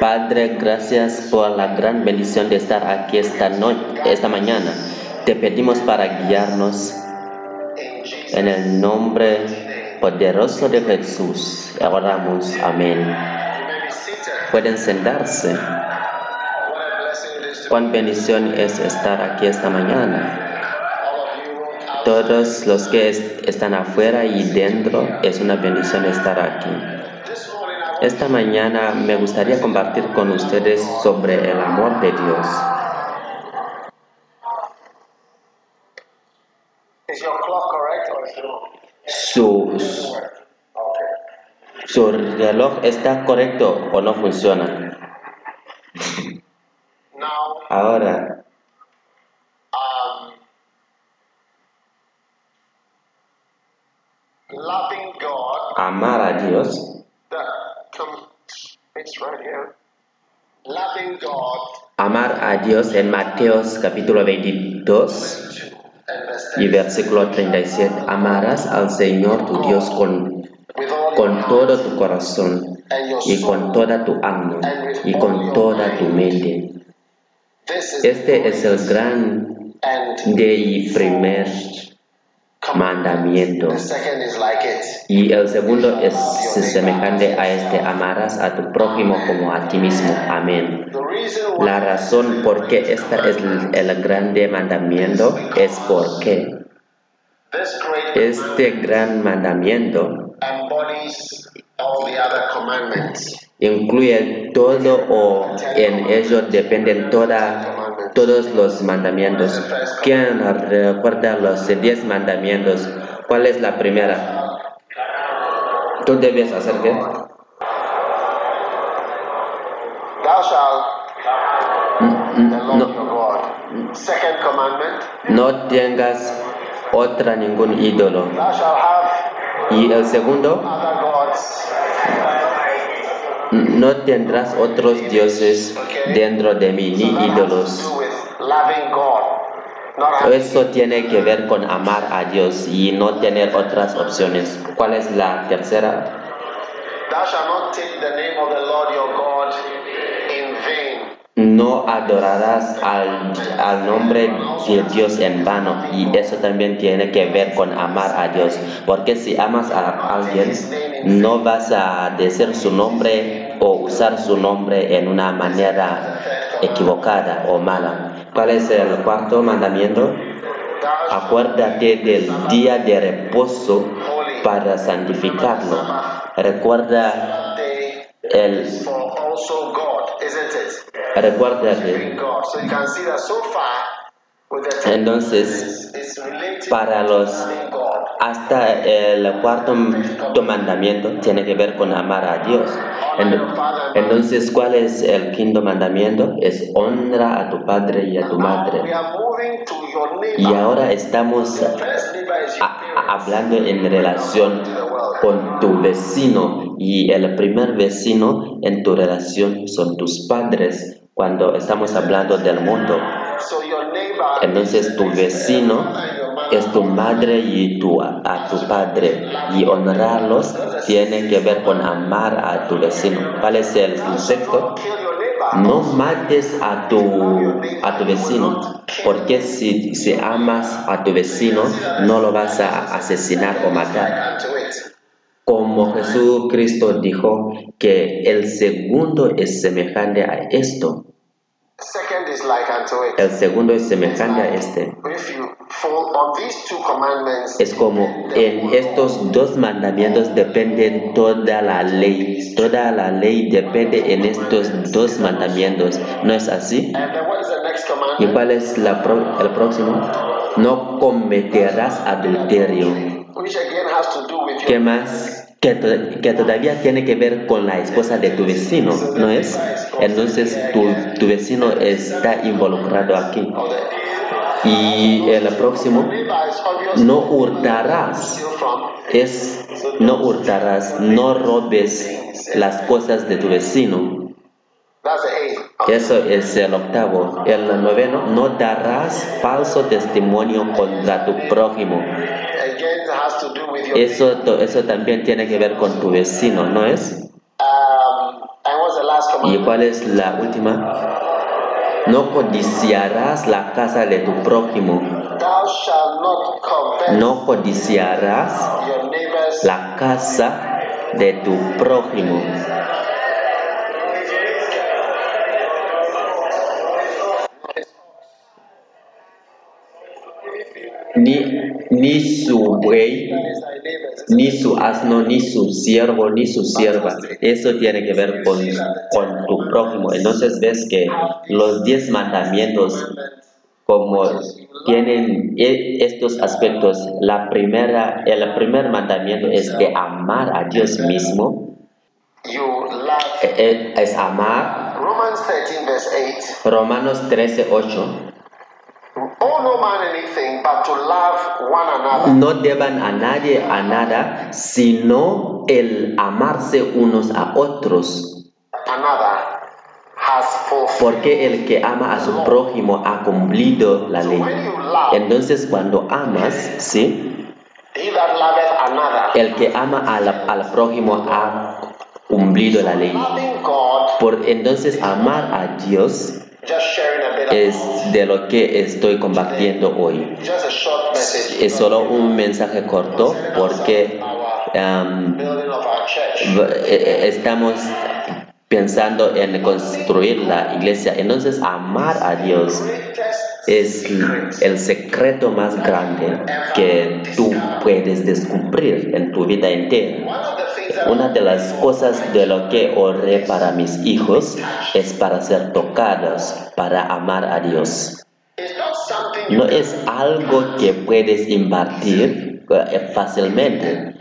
Padre, gracias por la gran bendición de estar aquí esta, noche, esta mañana. Te pedimos para guiarnos en el nombre poderoso de Jesús. Oramos. Amén. Pueden sentarse. Cuán bendición es estar aquí esta mañana. Todos los que están afuera y dentro, es una bendición estar aquí. Esta mañana me gustaría compartir con ustedes sobre el amor de Dios. Su, su reloj está correcto o no funciona. Ahora, amar a Dios Amar a Dios en Mateos capítulo 22 y versículo 37. Amarás al Señor tu Dios con, con todo tu corazón y con toda tu alma y con toda tu mente. Este es el gran y primer mandamiento. Y el segundo es semejante a este, amarás a tu prójimo como a ti mismo. Amén. La razón por qué este es el grande mandamiento es porque este gran mandamiento incluye todo o en ello dependen toda, todos los mandamientos. ¿Quién recuerda los diez mandamientos? ¿Cuál es la primera? ¿Tú debes hacer qué? No, no tengas otra ningún ídolo. Y el segundo, no tendrás otros dioses dentro de mí, ni ídolos. Eso tiene que ver con amar a Dios y no tener otras opciones. ¿Cuál es la tercera? No adorarás al, al, nombre de Dios en vano y eso también tiene que ver con amar a Dios. Porque si amas a alguien, no vas a decir su nombre o usar su nombre en una manera equivocada o mala. ¿Cuál es el cuarto mandamiento? Acuérdate del día de reposo para santificarlo. Recuerda el recuérdate. Entonces, para los hasta el cuarto mandamiento tiene que ver con amar a Dios. Entonces, ¿cuál es el quinto mandamiento? Es honra a tu padre y a tu madre. Y ahora estamos hablando en relación con tu vecino y el primer vecino en tu relación son tus padres cuando estamos hablando del mundo. Entonces tu vecino es tu madre y tu, a tu padre. Y honrarlos tiene que ver con amar a tu vecino. ¿Cuál es el concepto? No mates a tu, a tu vecino, porque si, si amas a tu vecino, no lo vas a asesinar o matar. Como Jesucristo dijo que el segundo es semejante a esto. El segundo es semejante a este. Es como en estos dos mandamientos depende toda la ley. Toda la ley depende en estos dos mandamientos. ¿No es así? ¿Y cuál es la pro- el próximo? No cometerás adulterio. ¿Qué más? Que, que todavía tiene que ver con la esposa de tu vecino, ¿no es? Entonces tu, tu vecino está involucrado aquí. Y el próximo, no hurtarás. Es no hurtarás, no robes las cosas de tu vecino. Eso es el octavo. El noveno, no darás falso testimonio contra tu prójimo. Eso, eso también tiene que ver con tu vecino, ¿no es? Um, ¿Y cuál es la última? No codiciarás la casa de tu prójimo. No codiciarás la casa de tu prójimo. Ni, ni su buey, ni su asno, ni su siervo, ni su sierva. Eso tiene que ver con, con tu prójimo. Entonces ves que los diez mandamientos, como tienen e- estos aspectos, la primera, el primer mandamiento es de amar a Dios mismo, You love. e- e- es amar. Romans 13, verse 8. Romanos 13, 8. No man anything but to love one another. No deban a nadie a nada, sino el amarse unos a otros. Porque el que ama a su prójimo ha cumplido la ley. When you love, Entonces cuando amas, ¿sí? El que ama al, al prójimo ha cumplido la ley. Por entonces amar a Dios es de lo que estoy compartiendo hoy. Es solo un mensaje corto porque um, v- eh, estamos pensando en construir la iglesia. Entonces amar a Dios es el secreto más grande que tú puedes descubrir en tu vida entera. Una de las cosas de lo que oré para mis hijos es para ser tocados, para amar a Dios. No es algo que puedes impartir eh, fácilmente.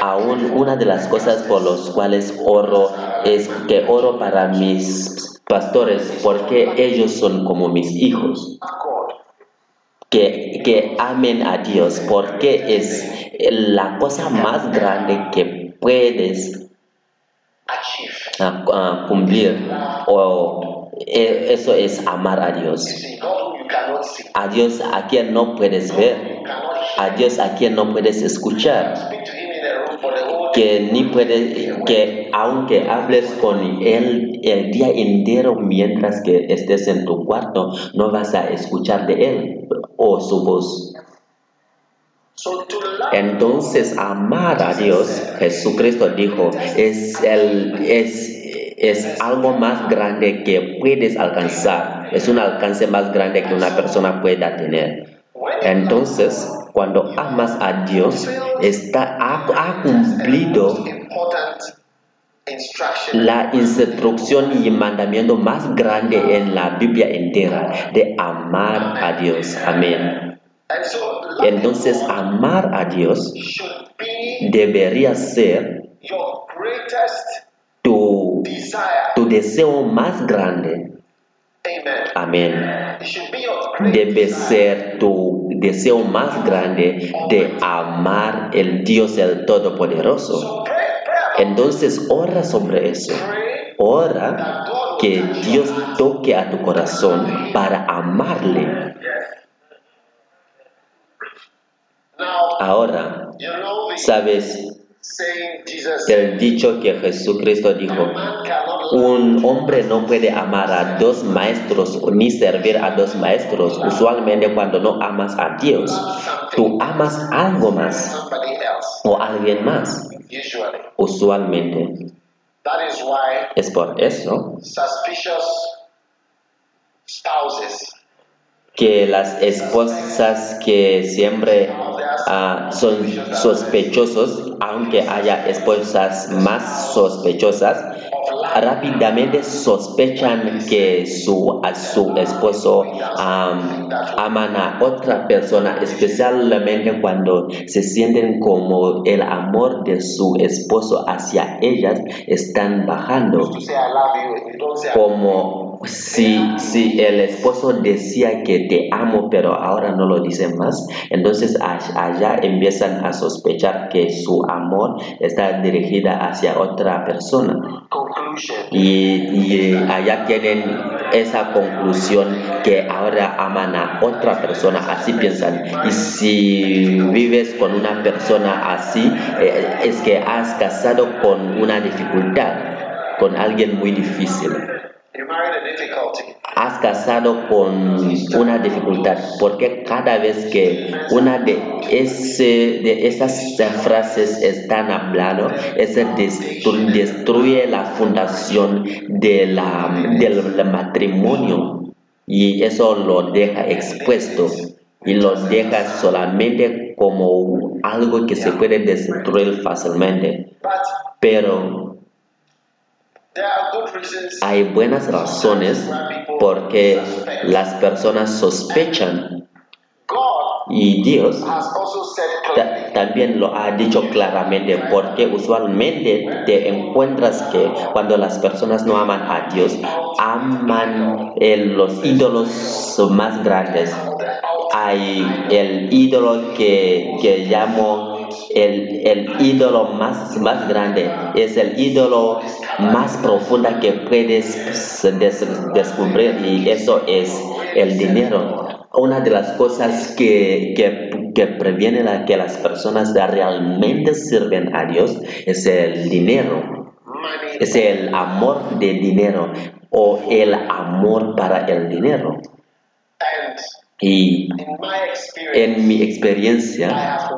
Aún una de las cosas por las cuales oro es que oro para mis pastores porque ellos son como mis hijos. Que, que amen a Dios porque es la cosa más grande que puedes cumplir o eh, eso es amar a Dios. A Dios a quien no puedes ver, a Dios a quien no puedes escuchar. Que ni puedes, que aunque hables con él el día entero mientras que estés en tu cuarto, no vas a escuchar de él o su voz. Entonces, amar a Dios, Jesucristo dijo, es, algo más grande que puedes alcanzar. Es un alcance más grande que una persona pueda tener. Entonces, cuando amas a Dios, está, ha, cumplido la instrucción y mandamiento más grande en la Biblia entera de amar a Dios. Amén. Entonces, amar a Dios debería ser tu, tu deseo más grande. Amén. Debe ser tu deseo más grande de amar el Dios el Todopoderoso. Entonces, ora sobre eso. Ora que Dios toque a tu corazón para amarle. Ahora, sabes saying Jesus el dicho que Jesucristo dijo, un hombre no puede amar a dos maestros ni servir a dos maestros. Usualmente cuando no amas a Dios, tú amas algo más o alguien más. Usualmente. Es por eso que las esposas que siempre ah, son sospechosos, aunque haya esposas más sospechosas, rápidamente sospechan que su, a su esposo am, aman a otra persona, especialmente cuando se sienten como el amor de su esposo hacia ellas están bajando. Como si, si el esposo decía que te amo pero ahora no lo dice más, entonces allá empiezan a sospechar que su amor está dirigida hacia otra persona y, y allá tienen esa conclusión que ahora aman a otra persona, así piensan. Y si vives con una persona así, eh, es que has casado con una dificultad, con alguien muy difícil. Has casado con una dificultad, porque cada vez que una de, ese, de esas frases están hablando, eso destru- destruye la fundación de la, del matrimonio y eso lo deja expuesto y lo deja solamente como algo que se puede destruir fácilmente. Pero hay buenas razones porque las personas sospechan y Dios también lo ha dicho claramente porque usualmente te encuentras que cuando las personas no aman a Dios aman el- los ídolos más grandes. Hay el ídolo que, que llamo el, el ídolo más, más grande, es el ídolo más profundo que puedes des- descubrir y eso es el dinero. Una de las cosas que, que, que previene la, que las personas realmente sirven a Dios es el dinero, es el amor de dinero o el amor para el dinero. Y en mi experiencia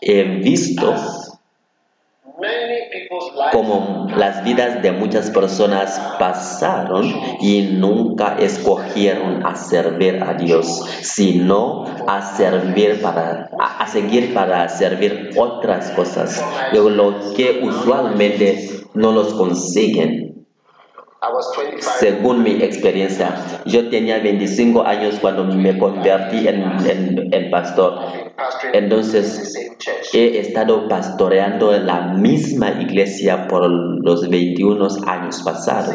he visto como las vidas de muchas personas pasaron y nunca escogieron a servir a Dios, sino a servir para a, a seguir para servir otras cosas, lo que usualmente no los consiguen. I was 25 Según mi experiencia, yo tenía 25 años cuando me convertí en, pastor. Entonces, he estado pastoreando la misma iglesia por los 21 años pasados.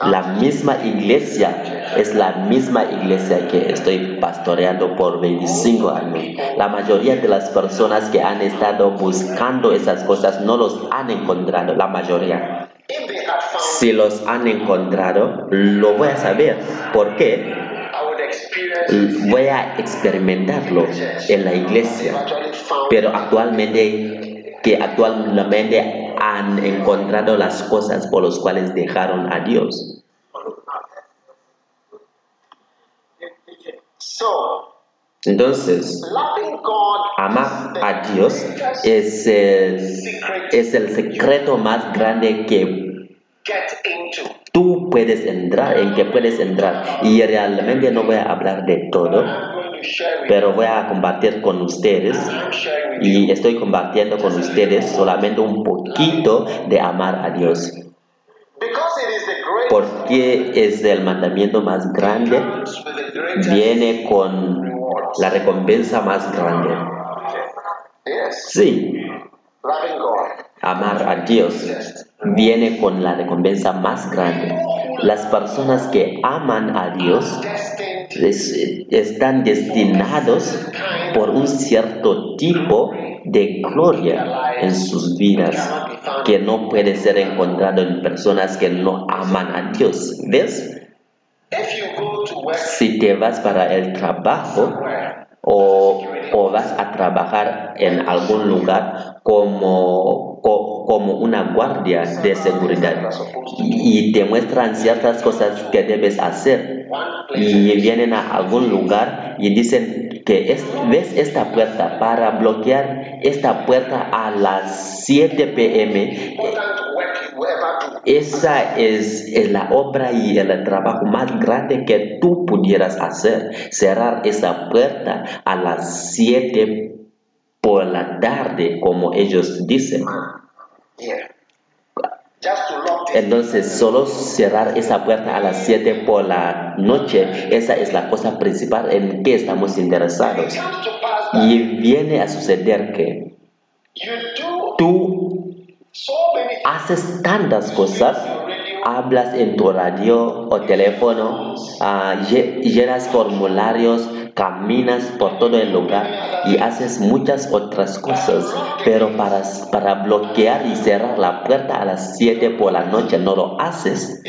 La misma iglesia es la misma iglesia que estoy pastoreando por 25 años. La mayoría de las personas que han estado buscando esas cosas no los han encontrado, la mayoría. Si los han encontrado, lo voy a saber. ¿Por qué? Voy a experimentarlo en la iglesia. Pero actualmente, que actualmente han encontrado las cosas por las cuales dejaron a Dios. Entonces, amar a Dios es el, es el secreto más grande que tú puedes entrar, en que puedes entrar. Y realmente no voy a hablar de todo, pero voy a compartir con ustedes y estoy compartiendo con ustedes solamente un poquito de amar a Dios. Porque es el mandamiento más grande, viene con la recompensa más grande. Sí, amar a Dios viene con la recompensa más grande. Las personas que aman a Dios están destinados por un cierto tipo de gloria en sus vidas que no puede ser encontrado en personas que no aman a Dios. ¿Ves? Si te vas para el trabajo o, vas a trabajar en algún lugar como, co- como una guardia de seguridad. Y, te muestran ciertas cosas que debes hacer. Y vienen a algún lugar y dicen que es- ves esta puerta para bloquear esta puerta a las 7 pm Esa es, es la obra y el trabajo más grande que tú pudieras hacer. Cerrar esa puerta a las 7 por la tarde, como ellos dicen. Entonces, solo cerrar esa puerta a las 7 por la noche, esa es la cosa principal en que estamos interesados. Y viene a suceder que tú. Haces tantas cosas, hablas en tu radio o teléfono, lle- llenas formularios, caminas por todo el lugar y haces muchas otras cosas, pero para, para bloquear y cerrar la puerta a las 7 por la noche no lo haces.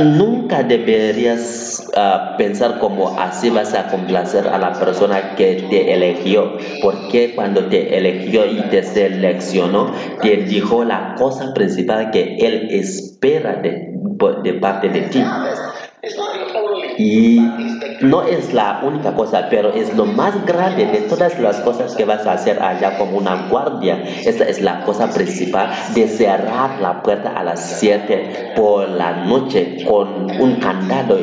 Nunca deberías ah, pensar como así vas a complacer a la persona que te eligió, porque cuando te eligió y te seleccionó, te dijo la cosa principal que él espera de, de parte de ti. Y no es la única cosa, pero es lo más grande de todas las cosas que vas a hacer allá como una guardia. Esa es la cosa principal de cerrar la puerta a las 7 por la noche con un candado.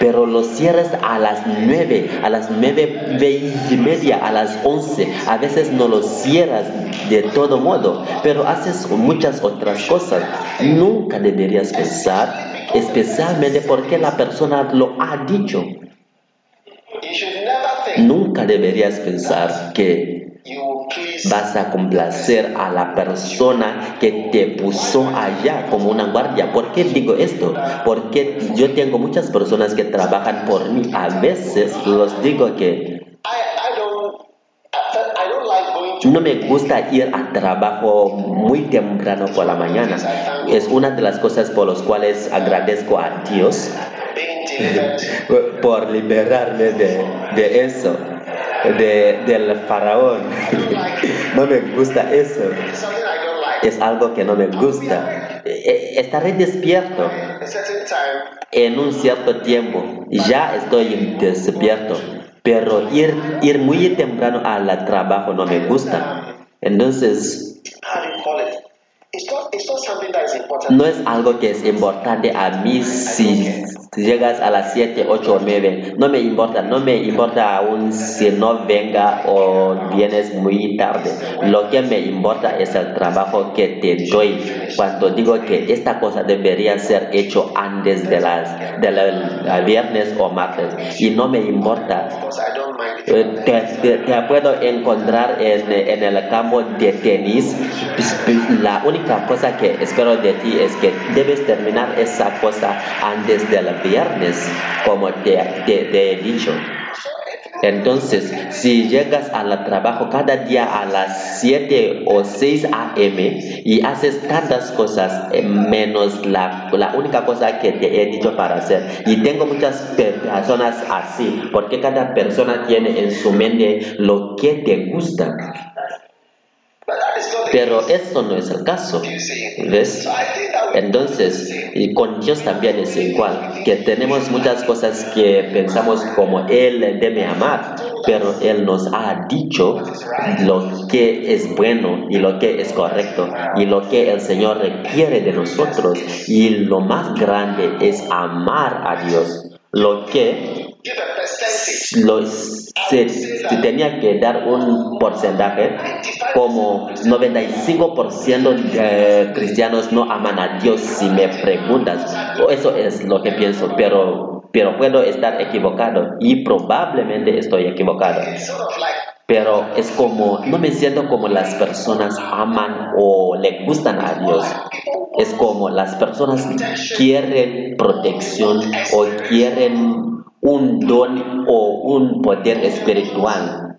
Pero lo cierras a las 9, a las 9 y media, a las 11. A veces no lo cierras de todo modo, pero haces muchas otras cosas. Nunca deberías pensar, especialmente porque la persona lo ha dicho. Nunca deberías pensar que vas a complacer a la persona que te puso allá como una guardia. ¿Por qué digo esto? Porque yo tengo muchas personas que trabajan por mí. A veces los digo que no me gusta ir a trabajo muy temprano por la mañana. Es una de las cosas por las cuales agradezco a Dios por liberarme de, de eso, de, del faraón. No me gusta eso. Es algo que no me gusta. Eh, Estaré despierto en un cierto tiempo. Ya estoy despierto. Pero ir, ir muy temprano al trabajo no me gusta. Entonces, no es algo que es importante a mí si llegas a las 7, 8 o 9. No me importa, no me importa aún si no venga o vienes muy tarde. Lo que me importa es el trabajo que te doy. Cuando digo que esta cosa debería ser hecho antes de las de la- viernes o martes y no me importa eh, te, te- puedo encontrar en, en el campo de tenis. Pues, pues, La única cosa que espero de ti es que debes terminar esa cosa antes del viernes, como te, he dicho. Entonces, si llegas al trabajo cada día a las 7 o 6 a.m. y haces tantas cosas eh, menos la, la única cosa que te he dicho para hacer, y tengo muchas pe- personas así, porque cada persona tiene en su mente lo que te gusta, But that is not the pero eso no es el caso. ¿Ves? Entonces, y con Dios también es igual, que tenemos muchas cosas que pensamos como Él debe amar, pero Él nos ha dicho lo que es bueno y lo que es correcto y lo que el Señor requiere de nosotros. Y lo más grande es amar a Dios, lo que give a percentage. lo, se, se tenía que dar un porcentaje como 95% de cristianos no aman a Dios si me preguntas. Eso es lo que pienso, pero, pero puedo estar equivocado y probablemente estoy equivocado. Pero es como, no me siento como las personas aman o le gustan a Dios. Es como las personas quieren protección o quieren un don o un poder espiritual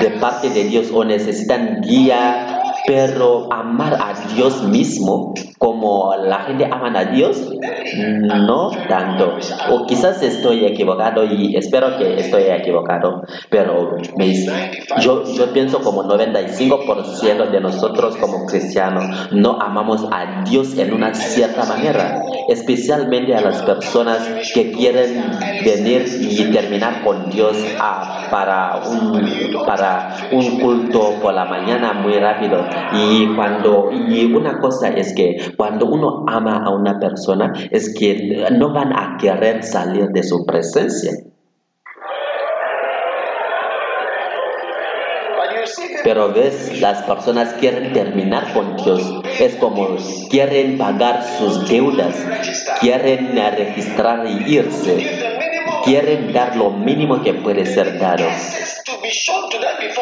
de parte de Dios o necesitan guía, pero amar a Dios mismo como la gente ama a Dios, no tanto. O quizás estoy equivocado y espero que estoy equivocado, pero me- yo, yo pienso como 95% de nosotros como cristianos no amamos a Dios en una cierta manera, especialmente a las personas que quieren venir y terminar con Dios ah, para, un, para un culto por la mañana muy rápido Y cuando y una cosa es que cuando uno ama a una persona es que no van a querer salir de su presencia. Pero ves, las personas quieren terminar con Dios. Es como quieren pagar sus deudas, quieren registrar y irse, quieren dar lo mínimo que puede ser dado.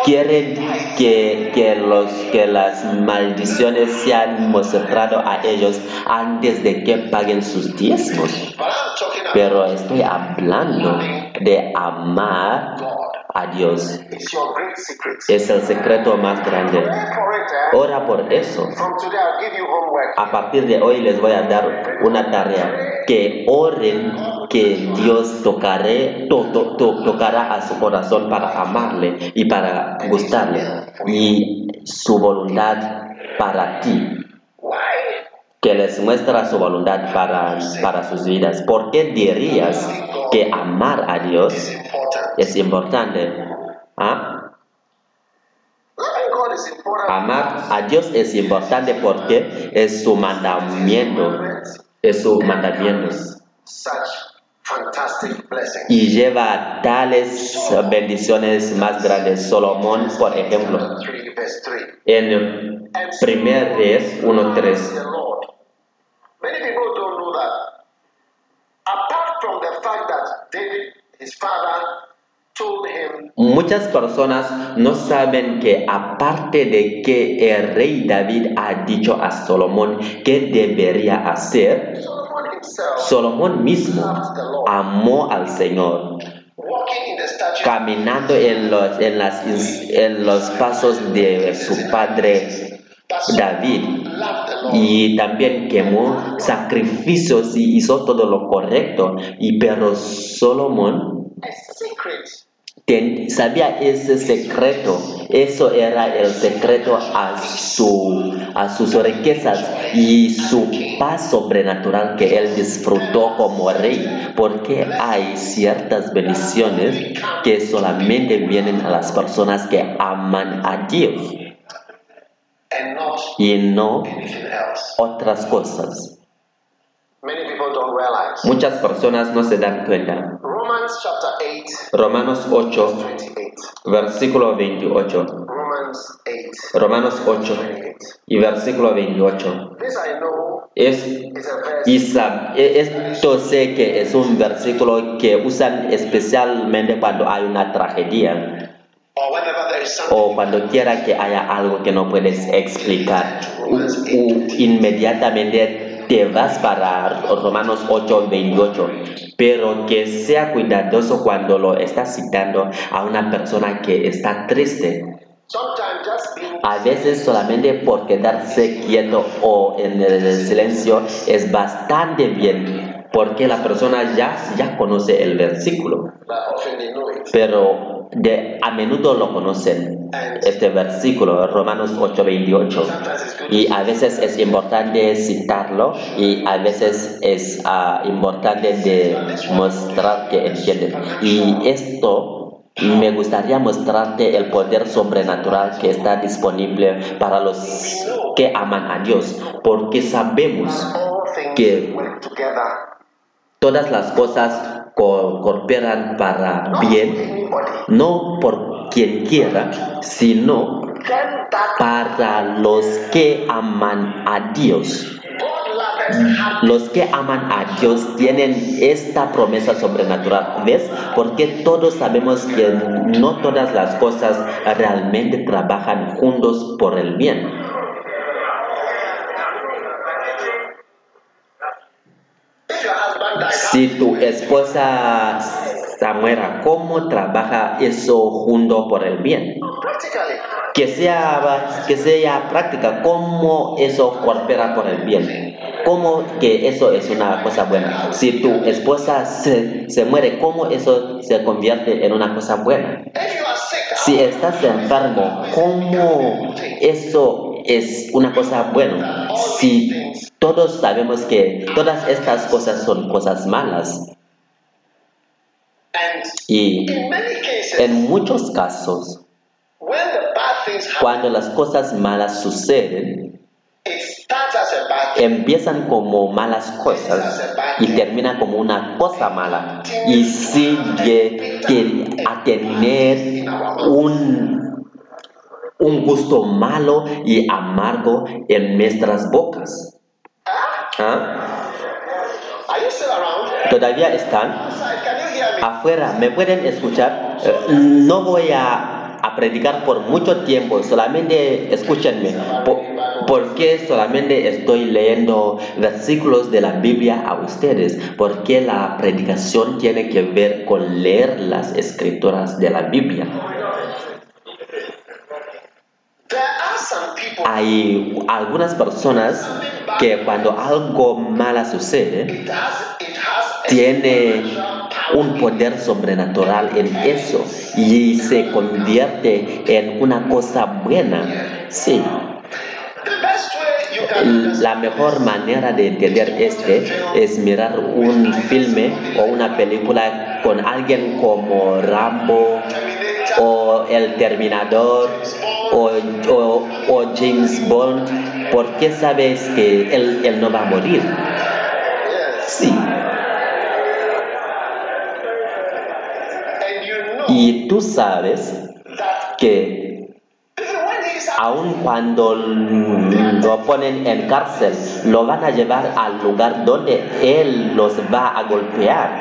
Quieren que, que, los, que las maldiciones sean mostrado a ellos antes de que paguen sus diezmos. Pero estoy hablando de amar. A Dios. Es el secreto más grande. Eh? Ora por eso. A partir de hoy les voy a dar una tarea. Que oren que Dios tocaré, to- to- to- tocará a su corazón para amarle y para gustarle. Y su voluntad para ti. Que les muestra su voluntad para, para sus vidas. ¿Por qué dirías que amar a Dios es importante? ¿Ah? Amar a Dios es importante porque es su mandamiento. Es su mandamiento. Y lleva tales bendiciones más grandes. Salomón, por ejemplo, 3 verse 3. en primer Reyes 1.3. Muchas personas no saben que aparte de que el rey David ha dicho a Salomón que debería hacer, Salomón mismo amó al Señor, caminando en los, en las, en los pasos de su padre David. Y también quemó sacrificios y hizo todo lo correcto. Y pero secret ten- sabía ese secreto. Eso era el secreto a, su, a sus riquezas y su paz sobrenatural que él disfrutó como rey. Porque hay ciertas bendiciones que solamente vienen a las personas que aman a Dios y no otras cosas. Muchas personas no se dan cuenta. Romans chapter 8, Romanos 8, 28. versículo 28. Romans 8, Romanos 8 28. y versículo 28. This I know Es, y sab- e- esto sé que es un versículo que usan especialmente cuando hay una tragedia o cuando quiera que haya algo que no puedes explicar. Inmediatamente te vas para Romanos 8, 28. Pero que sea cuidadoso cuando lo estás citando a una persona que está triste. A veces solamente por quedarse quieto o en el silencio es bastante bien, porque la persona ya, ya conoce el versículo, pero de, a menudo lo conocen, este versículo, Romanos 8:28. Sometimes it's good Y a veces es importante citarlo y a veces es ah, importante de mostrar que entienden. Y esto me gustaría mostrarte el poder sobrenatural que está disponible para los que aman a Dios, porque sabemos que todas las cosas co- cooperan para bien, no por quien quiera, sino para los que aman a Dios. Los que aman a Dios tienen esta promesa sobrenatural. ¿Ves? Porque todos sabemos que no todas las cosas realmente trabajan juntos por el bien. Si tu esposa se muera, ¿cómo trabaja eso junto por el bien? Que sea, que sea práctica, ¿cómo eso coopera por el bien? ¿Cómo que eso es una cosa buena? Si tu esposa se, se muere, ¿cómo eso se convierte en una cosa buena? Si estás enfermo, ¿cómo eso es una cosa buena? Si todos sabemos que todas estas cosas son cosas malas y en muchos casos, Cuando las cosas malas suceden, empiezan como malas cosas y termina como una cosa mala y sigue a tener un, un gusto malo y amargo en nuestras bocas. ¿Ah? ¿Todavía están? Afuera, ¿me pueden escuchar? Eh, no voy a, a predicar por mucho tiempo, solamente escúchenme. Po- ¿Por qué solamente estoy leyendo versículos de la Biblia a ustedes? Porque la predicación tiene que ver con leer las escrituras de la Biblia. Hay algunas personas que cuando algo malo sucede, tiene un poder sobrenatural en eso y se convierte en una cosa buena. Sí, la mejor manera de entender este es mirar un filme o una película con alguien como Rambo o El Terminador o, o- James Bond porque sabes que él, él no va a morir. Sí, y tú sabes que aun cuando lo ponen en cárcel, lo van a llevar al lugar donde él los va a golpear.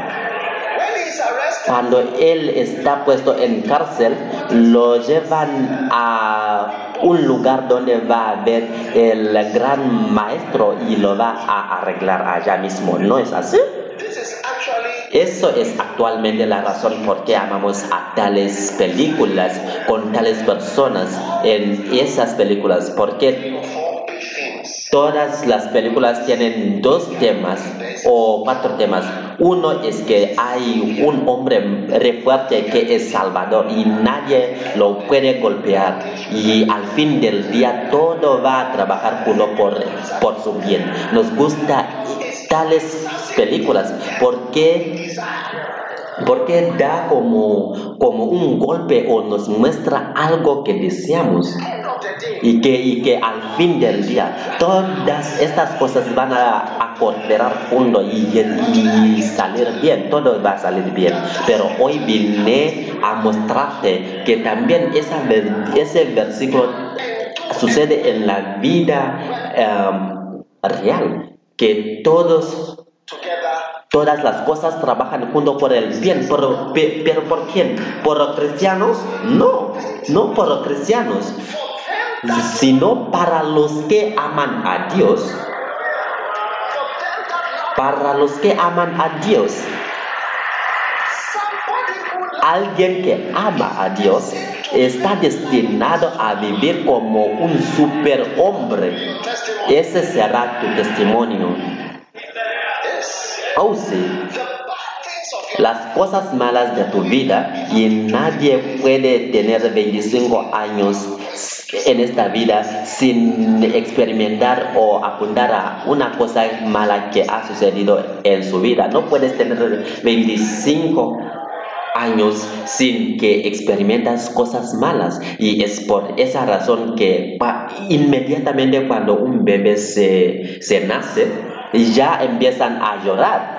Cuando él está puesto en cárcel, lo llevan a un lugar donde va a ver el gran maestro y lo va a arreglar allá mismo. ¿No es así? Eso es actualmente la razón por qué amamos a tales películas con tales personas en esas películas, porque. Todas las películas tienen dos temas o cuatro temas. Uno es que hay un hombre re fuerte que es Salvador y nadie lo puede golpear y al fin del día todo va a trabajar junto por, por su bien. Nos gusta tales películas porque porque da como, como un golpe o nos muestra algo que deseamos Y que, y que al fin del día todas estas cosas van a, a cooperar juntos y, y salir bien, todo va a salir bien. Pero hoy vine a mostrarte que también esa, ese versículo sucede en la vida em, real, que todos Todas las cosas trabajan junto por el bien, pero, pe- pero ¿por quién? ¿Por los cristianos? No, no por los cristianos, sino para los que aman a Dios. Para los que aman a Dios. Alguien que ama a Dios está destinado a vivir como un superhombre. Ese será tu testimonio. Oh las cosas malas de tu vida y nadie puede tener 25 años en esta vida sin experimentar o apuntar a una cosa mala que ha sucedido en su vida. No puedes tener 25 años sin que experimentas cosas malas y es por esa razón que inmediatamente cuando un bebé se, se nace ya empiezan a llorar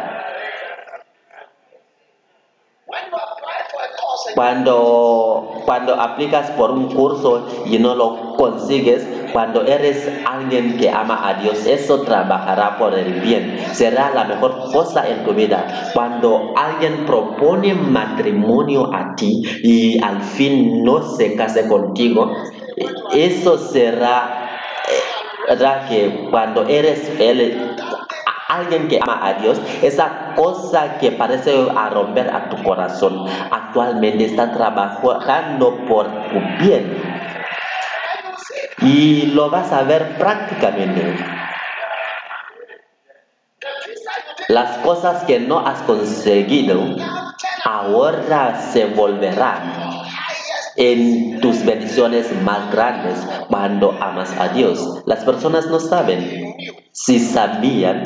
Cuando, cuando aplicas por un curso y no lo consigues, cuando eres alguien que ama a Dios, eso trabajará por el bien. Será la mejor cosa en tu vida. Cuando alguien propone matrimonio a ti y al fin no se case contigo, eso será, eh, que cuando eres a alguien que ama a Dios, esa cosa que parece romper a tu corazón, actualmente está trabajando por tu bien. Y lo vas a ver prácticamente. Las cosas que no has conseguido ahora se volverán en tus bendiciones más grandes cuando amas a Dios. Las personas no saben. Si sabían,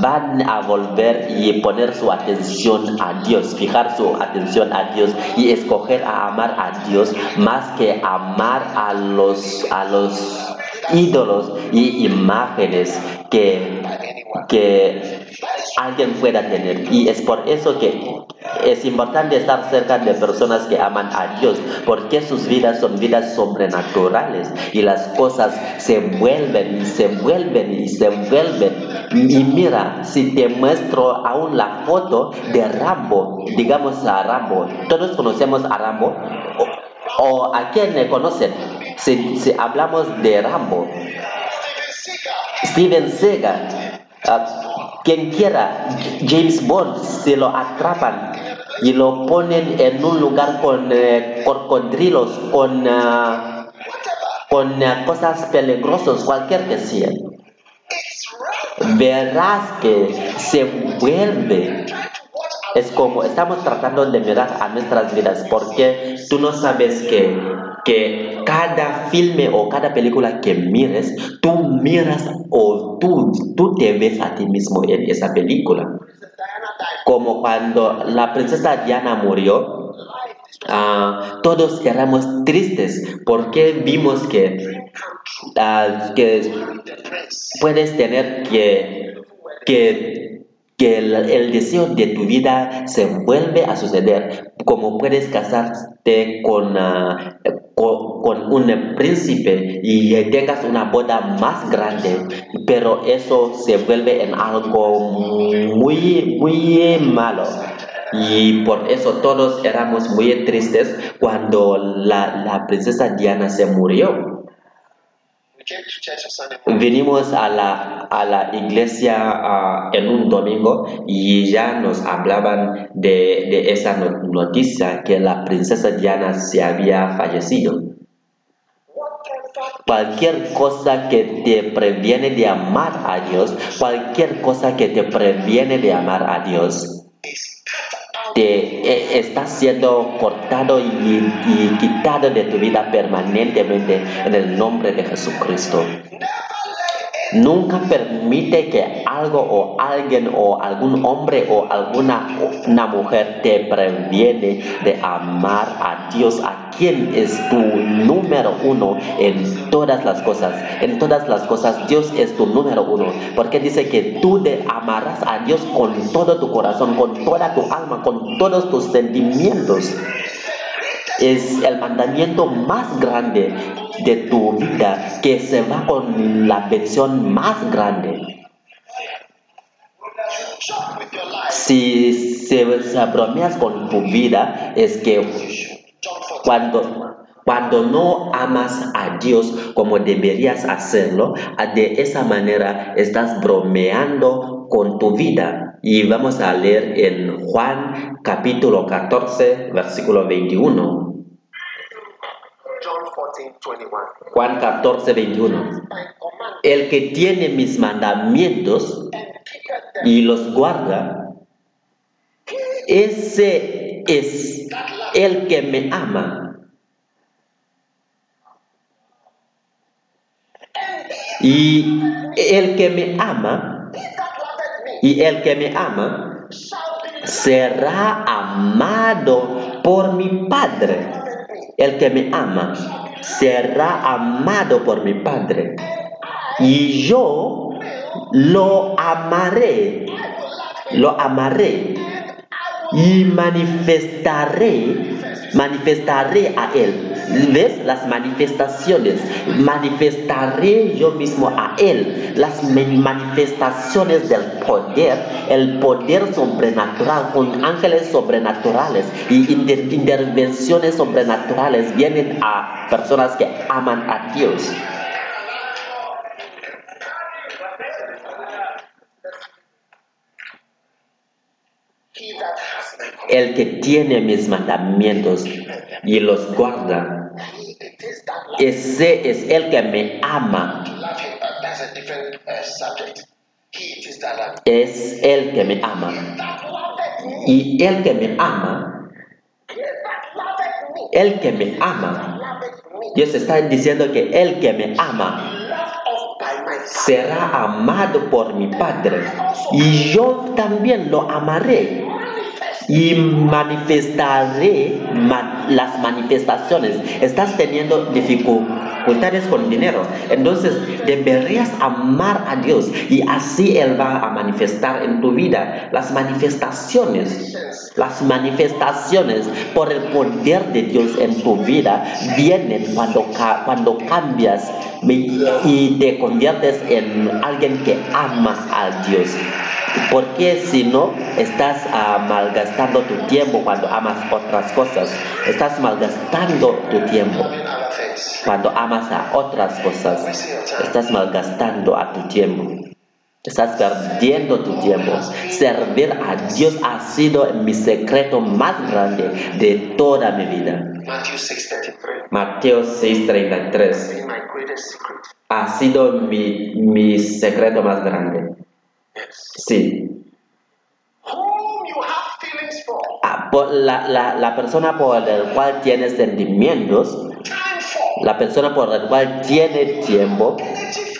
van a volver y poner su atención a Dios, fijar su atención a Dios y escoger a amar a Dios más que amar a los, a los ídolos y imágenes que, que alguien pueda tener. Y es por eso que es importante estar cerca de personas que aman a Dios, porque sus vidas son vidas sobrenaturales y las cosas se vuelven y se vuelven y se vuelven. Y mira, si te muestro aún la foto de Rambo, digamos a Rambo, todos conocemos a Rambo, o, a quién le conocen, si, si hablamos de Rambo, Steven Seagal, uh, quien quiera, James Bond, se lo atrapan y lo ponen en un lugar con eh, cocodrilos, con, uh, con uh, cosas peligrosas, cualquier que sea. Verás que se vuelve es como estamos tratando de mirar a nuestras vidas porque tú no sabes que, que cada filme o cada película que mires, tú miras o tú, tú te ves a ti mismo en esa película. Como cuando la princesa Diana murió, ah, todos éramos tristes porque vimos que, ah, que puedes tener que, que el, el, deseo de tu vida se vuelve a suceder, como puedes casarte con, con, con, un príncipe y tengas una boda más grande, pero eso se vuelve en algo muy, muy malo. Y por eso todos éramos muy tristes cuando la, la princesa Diana se murió. Venimos a la, a la iglesia uh, en un domingo y ya nos hablaban de, de, esa noticia que la princesa Diana se había fallecido. Cualquier cosa que te previene de amar a Dios, cualquier cosa que te previene de amar a Dios, te está siendo cortado y, y, quitado de tu vida permanentemente en el nombre de Jesucristo. Nunca permite que algo o alguien o algún hombre o alguna una mujer te previene de amar a Dios, a quien es tu número uno en todas las cosas. En todas las cosas Dios es tu número uno, porque dice que tú te amarás a Dios con todo tu corazón, con toda tu alma, con todos tus sentimientos es el mandamiento más grande de tu vida que se va con la versión más grande. Si se bromeas con tu vida, es que cuando, cuando no amas a Dios como deberías hacerlo, de esa manera estás bromeando con tu vida. Y vamos a leer en Juan capítulo 14, versículo 21. Juan 14, 21. El que tiene mis mandamientos y los guarda, ese es el que me ama. Y el que me ama, y el que me ama, será amado por mi Padre. El que me ama será amado por mi Padre. Y yo lo amaré, lo amaré y manifestaré, manifestaré a él. ¿Ves? Las manifestaciones. Manifestaré yo mismo a Él. Las manifestaciones del poder. El poder sobrenatural con ángeles sobrenaturales y intervenciones sobrenaturales vienen a personas que aman a Dios. El que tiene mis mandamientos y los guarda, ese es el que me ama. Es el que me ama. Y el que me ama el que me ama, Dios está diciendo que el que me ama será amado por mi Padre y yo también lo amaré y manifestaré ma- las manifestaciones. Estás teniendo dificultades con dinero, entonces deberías amar a Dios y así Él va a manifestar en tu vida las manifestaciones. Las manifestaciones por el poder de Dios en tu vida vienen cuando, cuando cambias y te conviertes en alguien que amas a Dios. Porque si no, estás ah, malgastando tu tiempo cuando amas otras cosas. Estás malgastando tu tiempo. Cuando amas a otras cosas. Estás malgastando a tu tiempo. Estás perdiendo tu tiempo. Servir a Dios ha sido mi secreto más grande de toda mi vida. Matthew 6:33. Mateo 6:33 Be my greatest secret. ha sido mi, mi secreto más grande. Sí. Ah, por la, la, la persona por la cual tiene sentimientos, la persona por la cual tiene tiempo,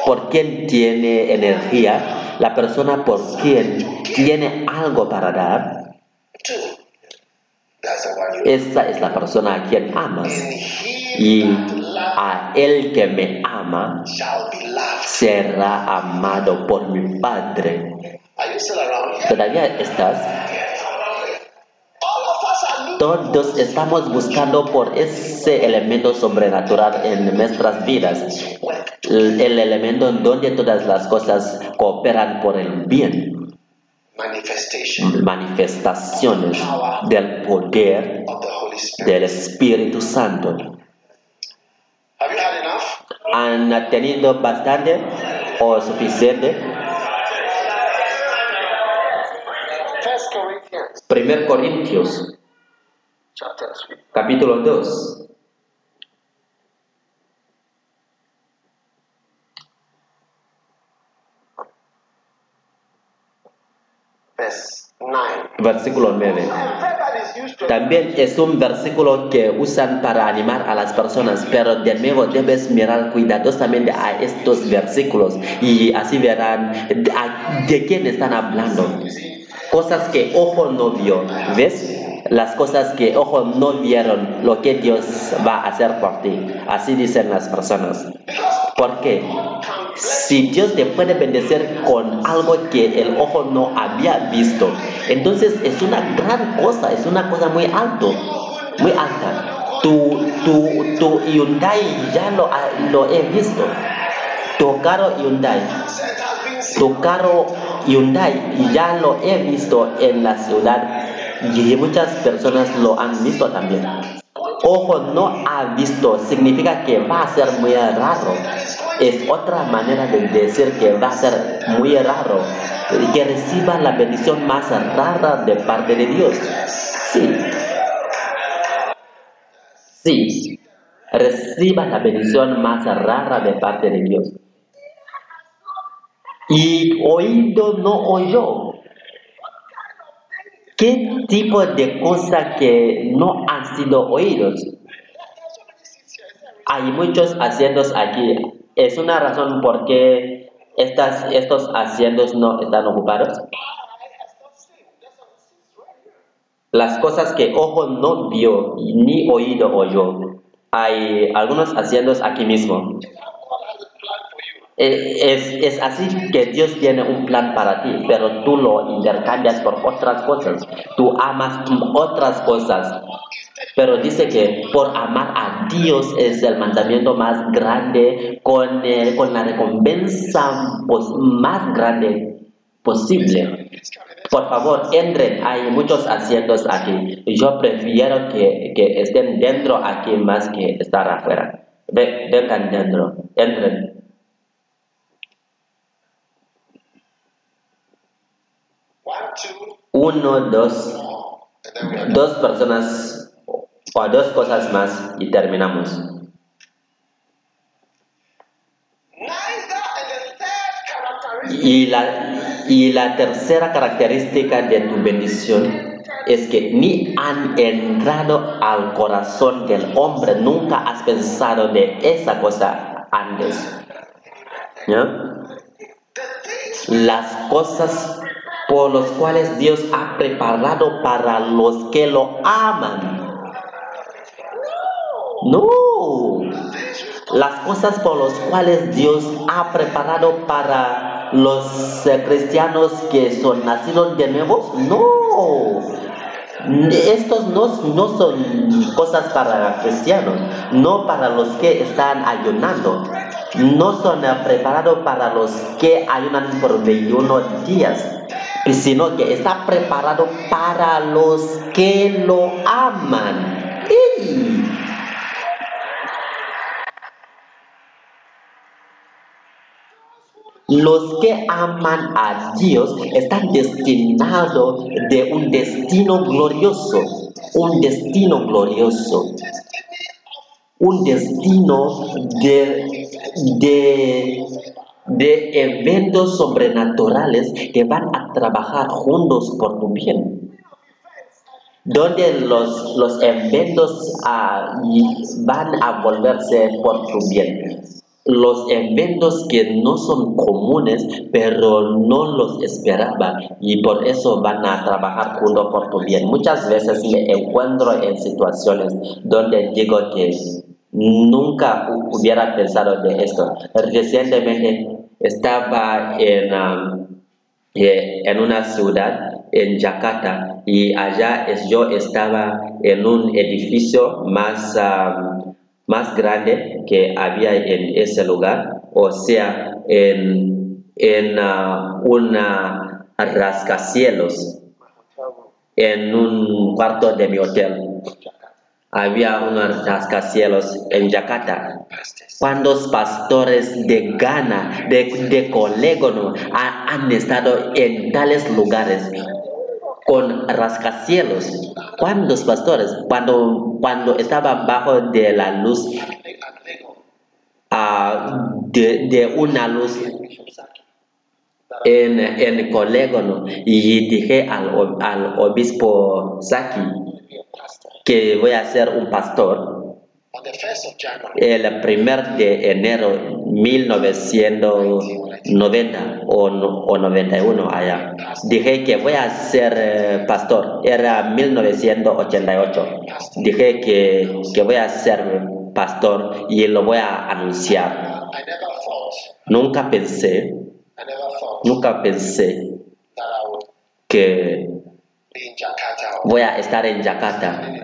por quien tiene energía, la persona por quien tiene algo para dar, esa es la persona a quien amas. Y a el que me ama será amado por mi Padre. ¿Todavía estás? Todos estamos buscando por ese elemento sobrenatural en nuestras vidas. el el elemento en donde todas las cosas cooperan por el bien, manifestaciones del poder of the Holy Spirit. del Espíritu Santo. ¿Han tenido bastante o suficiente? First Corinthians 1 Corintios, chapter 3. Capítulo 2, Verse 9. versículo 9. A verse that is used to También es un versículo que usan para animar a las personas, pero de nuevo debes mirar cuidadosamente a estos versículos y así verán a- de quién están hablando. Cosas que ojo no vio, ¿ves? Las cosas que ojo no vieron, lo que Dios va a hacer por ti. Así dicen las personas. ¿Por qué? Si Dios te puede bendecir con algo que el ojo no había visto, entonces es una gran cosa, es una cosa muy alto, muy alta. Tu, tu, tu Hyundai ya lo, lo he visto. Tu carro Hyundai, tu carro Hyundai ya lo he visto en la ciudad y muchas personas lo han visto también. Ojo no ha visto significa que va a ser muy raro. Es otra manera de decir que va a ser muy raro y que reciba la bendición más rara de parte de Dios. Sí. Sí. Reciba la bendición más rara de parte de Dios. Y oído no oyó. ¿Qué tipo de cosas que no han sido oídos? Hay muchos asientos aquí. ¿Es una razón por qué estas, estos asientos no están ocupados? Las cosas que ojo no vio ni oído oyó. Hay algunos asientos aquí mismo. Eh, Es, es así que Dios tiene un plan para ti, pero tú lo intercambias por otras cosas. Tú amas otras cosas. Pero dice que por amar a Dios es el mandamiento más grande con, con la recompensa pos- más grande posible. Por favor, entren, hay muchos asientos aquí. Yo prefiero que, que estén dentro aquí más que estar afuera. Ve- vengan dentro, entren. Uno, dos, dos personas o dos cosas más y terminamos. Y la, y la tercera característica de tu bendición es que ni han entrado al corazón del hombre, nunca has pensado de esa cosa antes. ¿Ya? Las cosas por las cuales Dios ha preparado para los que lo aman. No, las cosas por las cuales Dios ha preparado para los eh, cristianos que son nacidos de nuevo, no. Estos no, no son cosas para cristianos, no para los que están ayunando, no son eh, preparados para los que ayunan por 21 días, sino que está preparado para los que lo aman. ¡Ey! Los que aman a Dios están destinados de un destino glorioso, un destino glorioso, un destino de, de, de eventos sobrenaturales que van a trabajar juntos por tu bien. Donde los, los eventos ah, van a volverse por tu bien los eventos que no son comunes, pero no los esperaba y por eso van a trabajar junto por tu bien. Muchas veces me encuentro en situaciones donde digo que nunca hubiera pensado de esto. Recientemente estaba en, um, eh, en una ciudad, en Jakarta, y allá yo estaba en un edificio más... Um, más grande que había en ese lugar, o sea, en, en uh, una rascacielos, en un cuarto de mi hotel. Había unos rascacielos en Yakarta. ¿Cuántos pastores de Ghana, de, de Colégono, han estado en tales lugares? con rascacielos. ¿Cuántos pastores? Cuando, cuando estaba bajo de la luz, uh, de, de, una luz en, en Colégono, y dije al, al obispo Saki que voy a ser un pastor el primer de enero 1990 o, o 91 allá. Dije que voy a ser eh, pastor. Era 1988. Dije que, que voy a ser pastor y lo voy a anunciar. Nunca pensé, nunca pensé que voy a estar en Jakarta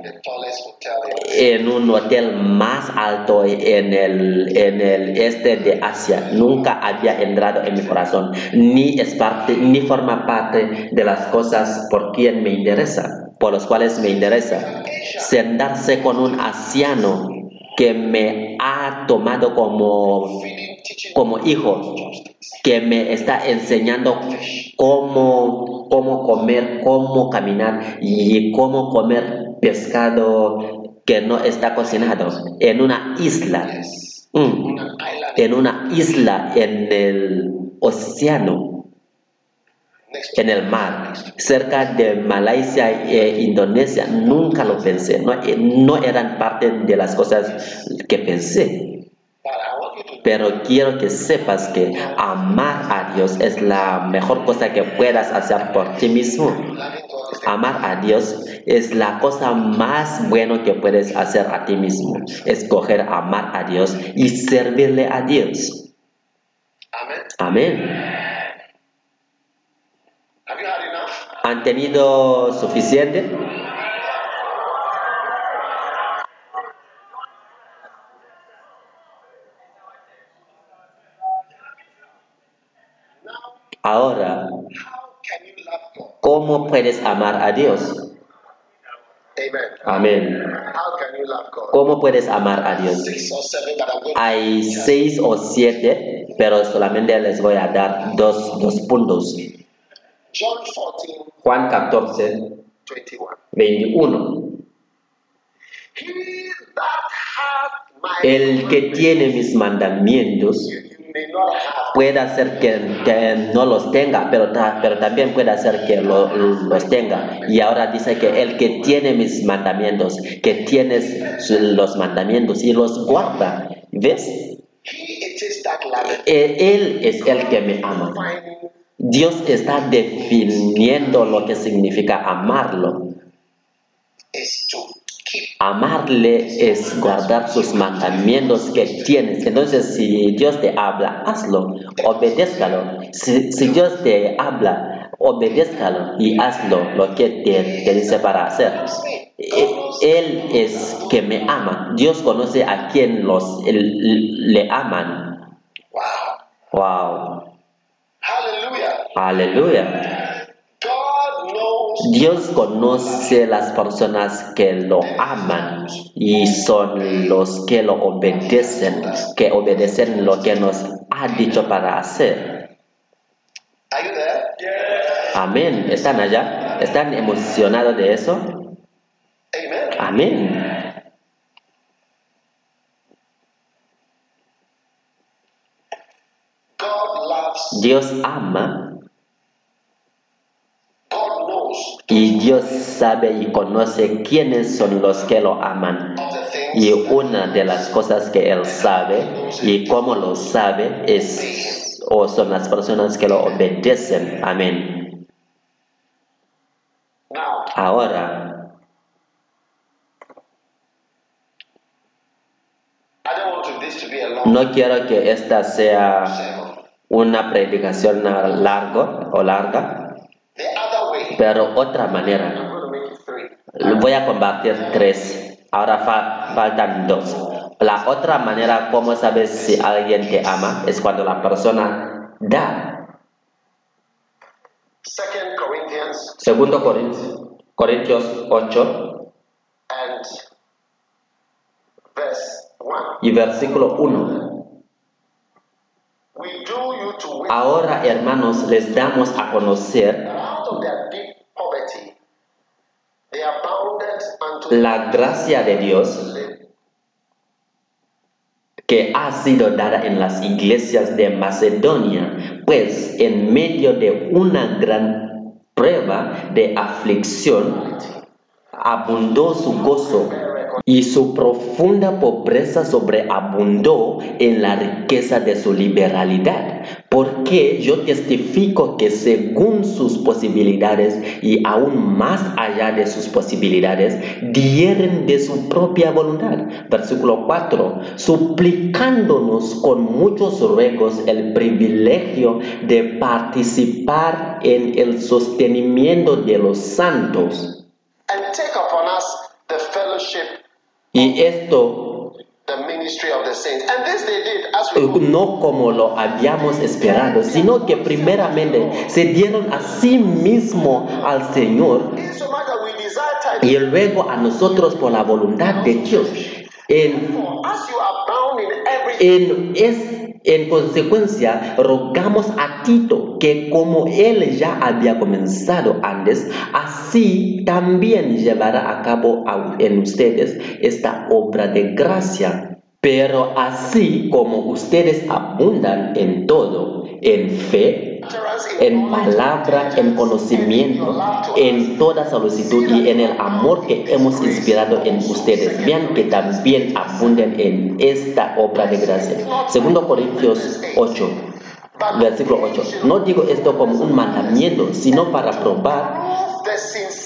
en un hotel más alto en el, en el este de Asia. Nunca había entrado en mi corazón, ni es parte, ni forma parte de las cosas por quien me interesa, por las cuales me interesa. Sentarse con un anciano que me ha tomado como, como hijo, que me está enseñando cómo, cómo comer, cómo caminar y cómo comer pescado que no está cocinado en una isla, mm, en una isla en el océano en el mar, cerca de Malasia e Indonesia, nunca lo pensé, no, eh, no eran parte de las cosas que pensé. Pero quiero que sepas que amar a Dios es la mejor cosa que puedas hacer por ti mismo. Amar a Dios es la cosa más buena que puedes hacer a ti mismo. Escoger amar a Dios y servirle a Dios. Amén. ¿Han tenido suficiente? Ahora, ¿cómo puedes amar a Dios? Amén. ¿Cómo puedes amar a Dios? Hay seis o siete, pero solamente les voy a dar dos, dos puntos. Juan 14, 21. El que tiene mis mandamientos. Puede hacer que, que no los tenga, pero, pero también puede hacer que lo- los tenga. Y ahora dice que el que tiene mis mandamientos, que tienes los mandamientos y los guarda, ¿ves? E- Él es el que me ama. Dios está definiendo lo que significa amarlo. Amarle es guardar sus mandamientos que tienes. Entonces, si Dios te habla, hazlo, obedézcalo. Si, si Dios te habla, obedézcalo y hazlo lo que te, te dice para hacer. E- Él es que me ama. Dios conoce a quien los, el- le aman. Wow. Wow. Hallelujah. Aleluya. Dios conoce las personas que lo aman y son los que lo obedecen, que obedecen lo que nos ha dicho para hacer. Amén. ¿Están allá? ¿Están emocionados de eso? Amén. Dios ama y Dios sabe y conoce quiénes son los que lo aman. Y una de las cosas que Él sabe y cómo lo sabe es o son las personas que lo obedecen. Amén. Ahora, no quiero que esta sea una predicación largo o larga. Pero otra manera. Voy a compartir tres. Ahora fa- faltan dos. La otra manera, ¿cómo sabes si alguien te ama? Es cuando la persona da. Segundo Corintios, Corintios 8 and verse one. y versículo 1. We do you to win Ahora, hermanos, les damos a conocer la gracia de Dios que ha sido dada en las iglesias de Macedonia, pues en medio de una gran prueba de aflicción, abundó su gozo y su profunda pobreza sobreabundó en la riqueza de su liberalidad. Porque yo testifico que según sus posibilidades y aún más allá de sus posibilidades, dieren de su propia voluntad. Versículo 4. Suplicándonos con muchos ruegos el privilegio de participar en el sostenimiento de los santos. and take upon us the fellowship, Y esto no como lo habíamos esperado, sino que primeramente se dieron a sí mismo al Señor y luego a nosotros por la voluntad de Dios. En, en, es, en consecuencia, rogamos a Tito que como él ya había comenzado antes, así también llevará a cabo en ustedes esta obra de gracia. Pero así como ustedes abundan en todo, en fe, en palabra, en conocimiento, en toda solicitud y en el amor que hemos inspirado en ustedes. Vean que también abunden en esta obra de gracia. Segundo Corintios 8, versículo 8. No digo esto como un mandamiento, sino para probar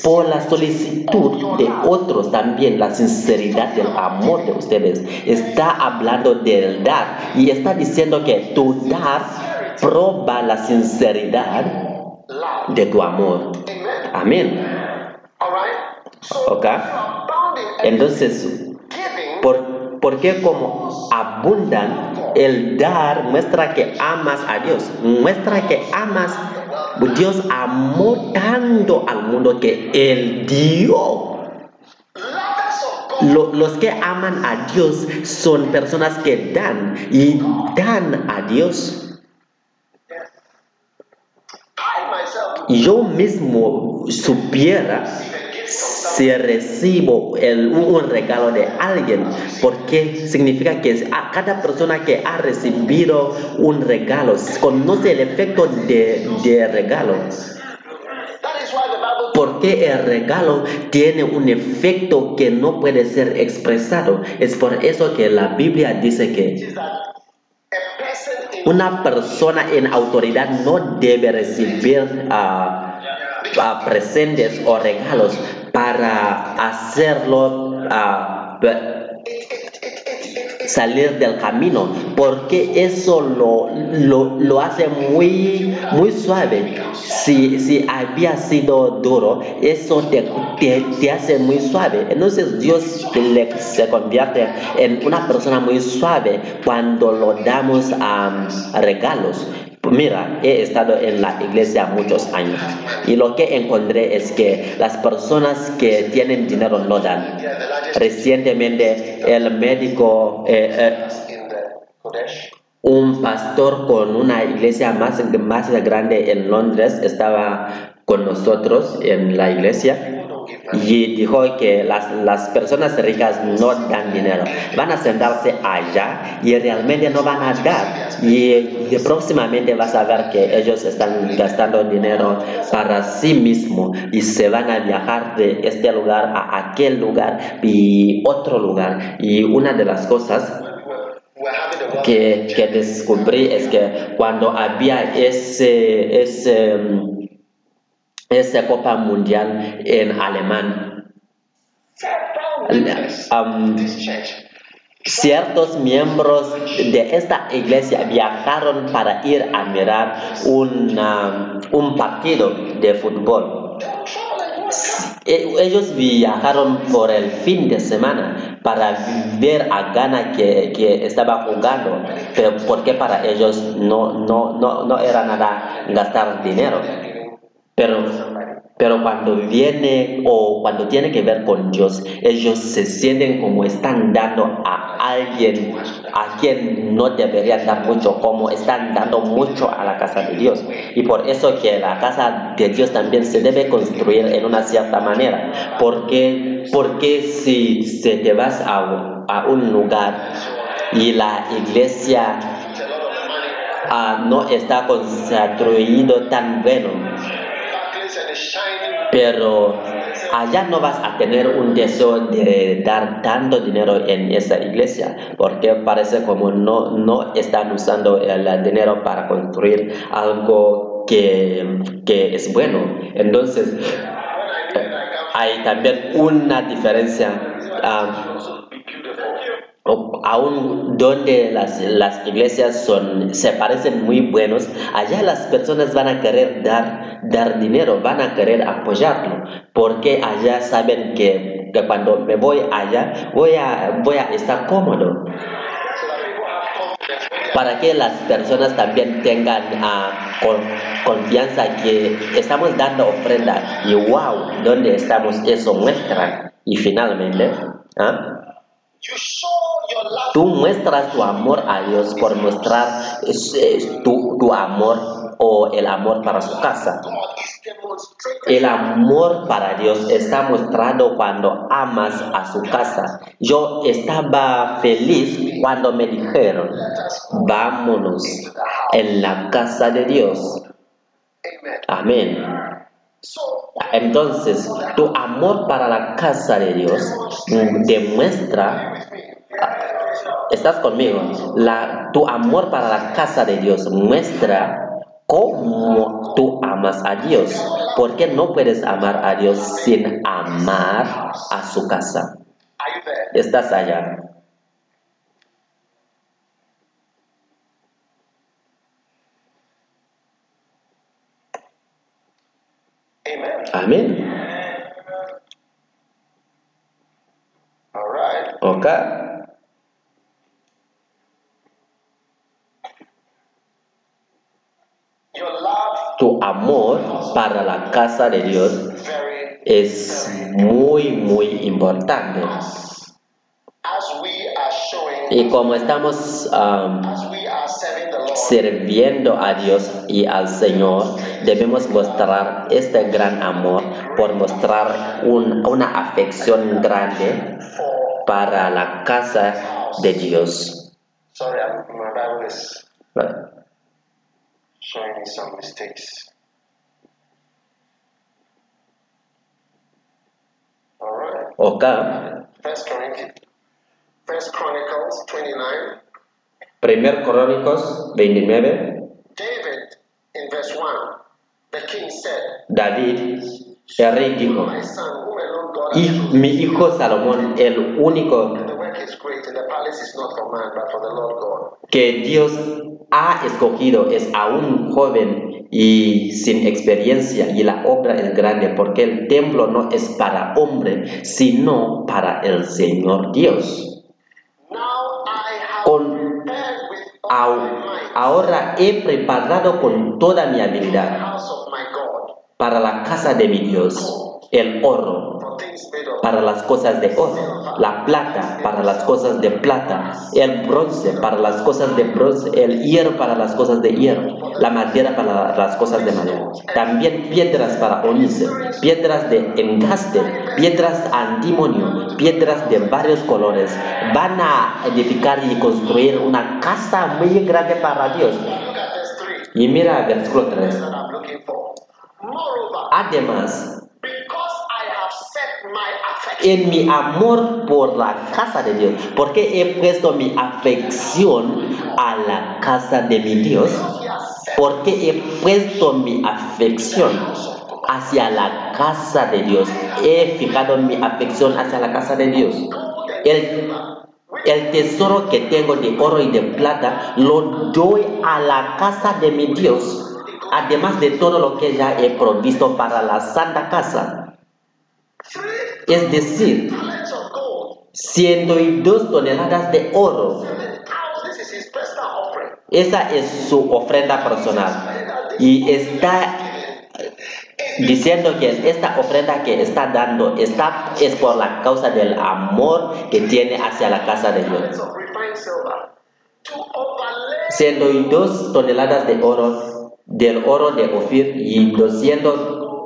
por la solicitud de otros también la sinceridad del amor de ustedes. Está hablando del dar y está diciendo que tu dar proba la sinceridad de tu amor. Amen. Amén. Ok. Entonces. ¿por, por qué como abundan el dar muestra que amas a Dios? Muestra que amas. Dios amó tanto al mundo que Él dio. Lo- los que aman a Dios son personas que dan y dan a Dios. Yo mismo supiera si recibo un regalo de alguien, porque significa que a cada persona que ha recibido un regalo conoce el efecto de, de regalo. Porque el regalo tiene un efecto que no puede ser expresado. Es por eso que la Biblia dice que una persona en autoridad no debe recibir ah, ah, presentes o regalos para hacerlo ah, salir del camino, porque eso lo, lo, lo hace muy, muy suave. Si, si había sido duro, eso te, te, te hace muy suave. Entonces Dios le- se convierte en una persona muy suave cuando lo damos a regalos. Mira, he estado en la iglesia muchos años y lo que encontré es que las personas que tienen dinero no dan. Recientemente el médico, eh, eh, un pastor con una iglesia más, más grande en Londres estaba con nosotros en la iglesia Y dijo que las, las personas ricas no dan dinero, van a sentarse allá y realmente no van a dar. Y, y próximamente vas a ver que ellos están gastando dinero para sí mismos y se van a viajar de este lugar a aquel lugar y otro lugar. Y una de las cosas que, que descubrí es que cuando había ese, ese, esa Copa Mundial en Alemán, um, ciertos miembros de esta iglesia viajaron para ir a mirar un partido de fútbol. E- Ellos viajaron por el fin de semana para ver a Ghana que, que estaba jugando, pero porque para ellos no, no, no, no era nada gastar dinero. Pero, pero cuando viene o cuando tiene que ver con Dios, ellos se sienten como están dando a alguien a quien no deberían dar mucho, como están dando mucho a la casa de Dios. Y por eso que la casa de Dios también se debe construir en una cierta manera. Porque, porque si, si te vas a, a un lugar y la iglesia ah, no está construido tan bueno, Barclays and the shining. Pero allá no vas a tener un deseo de dar tanto dinero en esa iglesia, porque parece como no, no están usando el dinero para construir algo que, que es bueno. Entonces, I hay también una diferencia. ah, aún donde las, las iglesias son, se parecen muy buenos, allá las personas van a querer dar, dar dinero, van a querer apoyarlo, porque allá saben que, que cuando me voy allá voy a, voy a estar cómodo, para que las personas también tengan con- confianza que estamos dando ofrenda y wow, donde estamos, eso muestra. Y finalmente, ¿ah? Tú muestras tu amor a Dios por mostrar tu, tu amor o el amor para su casa. El amor para Dios está mostrado cuando amas a su casa. Yo estaba feliz cuando me dijeron, vámonos en la casa de Dios. Amén. Entonces, tu amor para la casa de Dios demuestra. ¿Estás conmigo? La, tu amor para la casa de Dios muestra cómo tú amas a Dios. Porque no puedes amar a Dios sin amar a su casa. Estás allá. Amen. Amén. ¿Ok? Tu amor para la casa de Dios es muy, muy importante. as we are showing Y como estamos um, sirviendo a Dios y al Señor, debemos mostrar este gran amor por mostrar un- una afección grande para la casa de Dios. Sorry, I'm, my Bible is showing me some mistakes. All right. Ok, First Chronicles, First Chronicles 29. Primer Crónicos 29, David, in verse 1, the king said, David, el rey dijo, My son, whom alone God "Hij- has chosen, mi hijo Salomón, el único que Dios ha escogido es aún joven y sin experiencia y la obra es grande porque el templo no es para hombre sino para el Señor Dios. Ahora he preparado con toda mi habilidad para la casa de mi Dios el oro para las cosas de oro, la plata para las cosas de plata, el bronce para las cosas de bronce, el hierro para las cosas de hierro, la madera para las cosas de madera. También piedras para once, piedras de engaste, piedras antimonio, piedras de varios colores. Van a edificar y construir una casa muy grande para Dios. Look at verse 3 Y mira versículo 3. that I'm looking for. Moreover, Además, en mi amor por la casa de Dios, porque he puesto mi afección a la casa de mi Dios, porque he puesto mi afección hacia la casa de Dios, he fijado mi afección hacia la casa de Dios. El, el tesoro que tengo de oro y de plata lo doy a la casa de mi Dios, además de todo lo que ya he provisto para la santa casa. Es decir, talents of gold. 102 toneladas de oro. Esa es su ofrenda personal. Y está diciendo que esta ofrenda que está dando está, es por la causa del amor que tiene hacia la casa de Dios. Talents of refined silver. To overlay 102 toneladas de oro del oro de Ofir y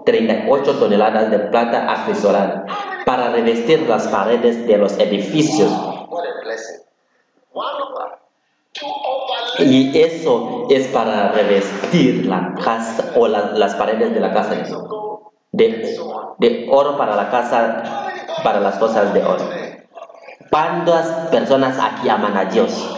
238 toneladas de plata acrisolada para revestir las paredes de los edificios. Y eso es para revestir la casa o la- las paredes de la casa de oro para la casa, para las cosas de oro. ¿Cuántas personas aquí aman a Dios?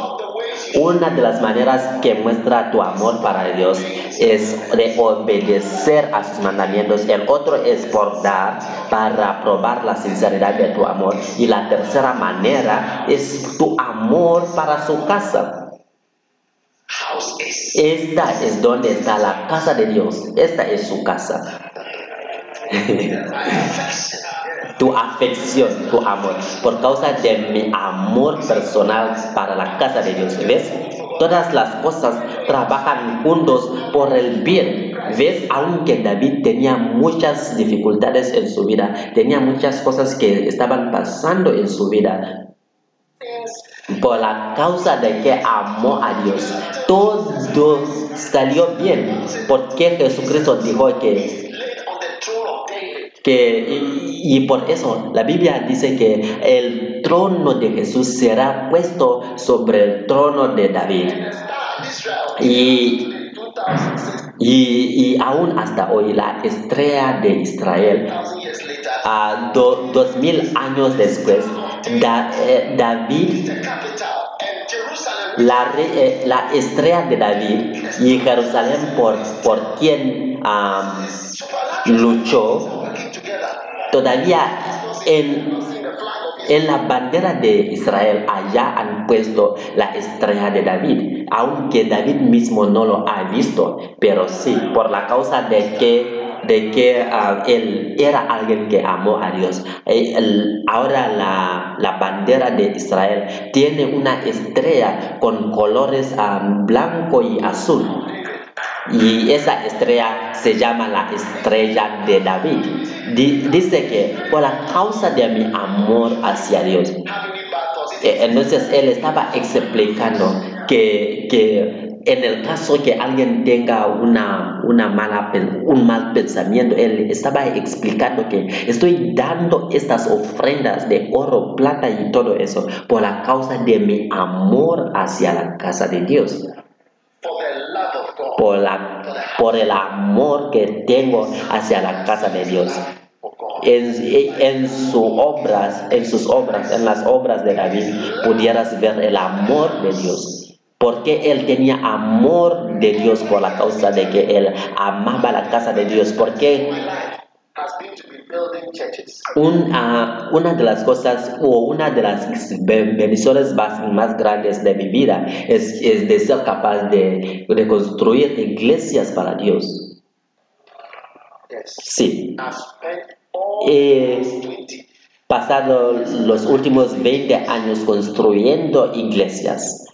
Una de las maneras que muestra tu amor para Dios es de obedecer a sus mandamientos. El otro es por dar para probar la sinceridad de tu amor. Y la tercera manera es tu amor para su casa. Esta es donde está la casa de Dios. Esta es su casa. tu afección, tu amor, por causa de mi amor personal para la casa de Dios. ¿Ves? Todas las cosas trabajan juntos por el bien. ¿Ves? Aunque David tenía muchas dificultades en su vida, tenía muchas cosas que estaban pasando en su vida, por la causa de que amó a Dios, todo salió bien, porque Jesucristo dijo que que y, por eso la Biblia dice que el trono de Jesús será puesto sobre el trono de David y, 2006 y, y aún hasta hoy la estrella de Israel a do- dos mil años después eh, David la, eh, la estrella de David y Jerusalén por, por quien luchó. Todavía en En la bandera de Israel allá han puesto la estrella de David, aunque David mismo no lo ha visto, pero sí, por la causa de que, de que ah, él era alguien que amó a Dios. Eh, ahora la, la bandera de Israel tiene una estrella con colores ah, blanco y azul. Y esa estrella se llama la estrella de David. Di- dice que por la causa de mi amor hacia Dios, eh, Entonces él estaba explicando que, que en el caso que alguien tenga una, una mala, un mal pensamiento, él estaba explicando que estoy dando estas ofrendas de oro, plata y todo eso por la causa de mi amor hacia la casa de Dios, for the love of God, por, la, por el amor que tengo hacia la casa de Dios. En, en sus obras, en sus obras, en las obras de David, pudieras ver el amor de Dios. Porque él tenía amor de Dios por la causa de que él amaba la casa de Dios. Porque My life has been to be building churches. un, ah, una de las cosas o una de las ben- bendiciones más, más grandes de mi vida es, es de ser capaz de, de construir iglesias para Dios. Sí. All Eh, those 20 pasado los últimos 20 años construyendo iglesias.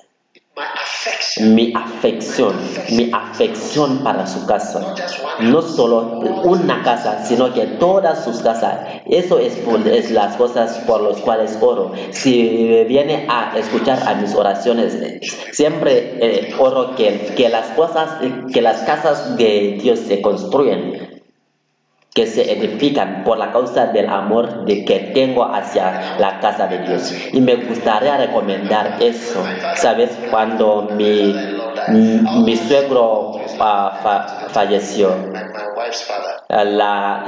Mi afección, mi afección para su casa. No solo una casa, sino que todas sus casas. Eso es, por- es las cosas por las cuales oro. Si viene a escuchar a mis oraciones, siempre eh, oro que, que las cosas, que las casas de Dios se construyen que se edifican por la causa del amor de que tengo hacia la casa de Dios. Y me gustaría recomendar eso. ¿Sabes? Cuando mi, suegro ah, fa- falleció,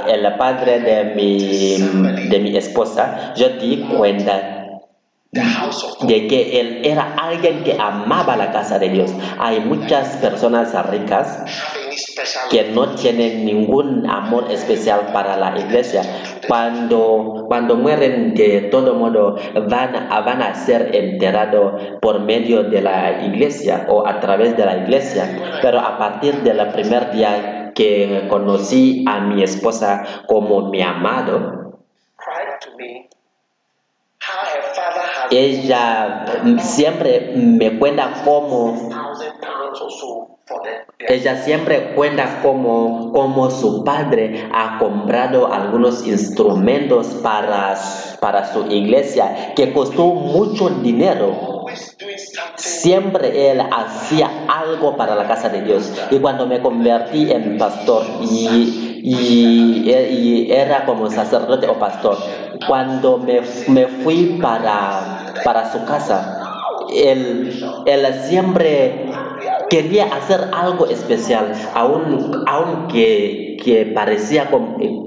el padre de mi, de mi esposa, yo di cuenta The house of God. de que él era alguien que amaba la casa de Dios. Hay muchas personas ricas que no tienen ningún amor especial para la iglesia. Cuando, cuando mueren, de todo modo, van van a ser enterados por medio de la iglesia o a través de la iglesia. Pero a partir del primer día que conocí a mi esposa como mi amado, ella mm, siempre me cuenta cómo. Ella siempre cuenta cómo, cómo su padre ha comprado algunos instrumentos para, para su iglesia que costó mucho dinero. Siempre él hacía algo para la casa de Dios. Y cuando me convertí en pastor y, y, y era como sacerdote o pastor, cuando me, me fui para, para su casa, él, él siempre quería hacer algo especial, aun, aunque que parecía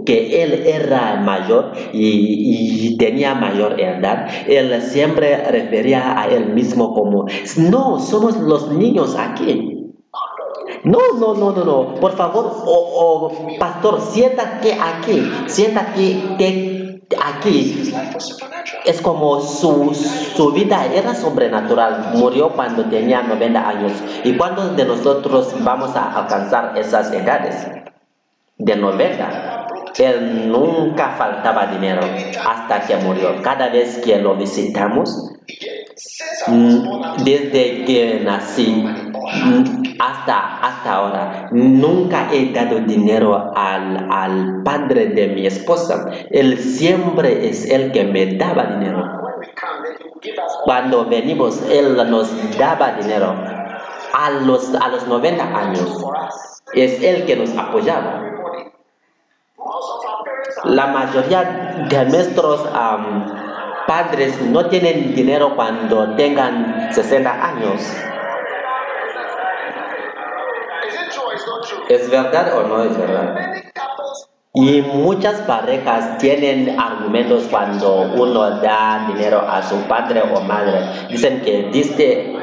que él era mayor y, tenía mayor edad, él siempre refería a él mismo como, no, somos los niños aquí. No, no, no, no, no. Por favor, o, o, pastor, siéntate aquí, siéntate te- aquí. Es como su, su vida era sobrenatural. Murió cuando tenía 90 años. ¿Y cuántos de nosotros vamos a alcanzar esas edades? De 90. Él nunca faltaba dinero hasta que murió. Cada vez que lo visitamos, Mm, desde que nací mm, hasta, hasta ahora, nunca he dado dinero al, al padre de mi esposa. Él siempre es el que me daba dinero. Cuando venimos, Él nos daba dinero. A los, a los 90 años, es Él que nos apoyaba. La mayoría de nuestros padres no tienen dinero cuando tengan 60 años. ¿Es verdad o no es verdad? Y muchas parejas tienen argumentos cuando uno da dinero a su padre o madre. Dicen que diste,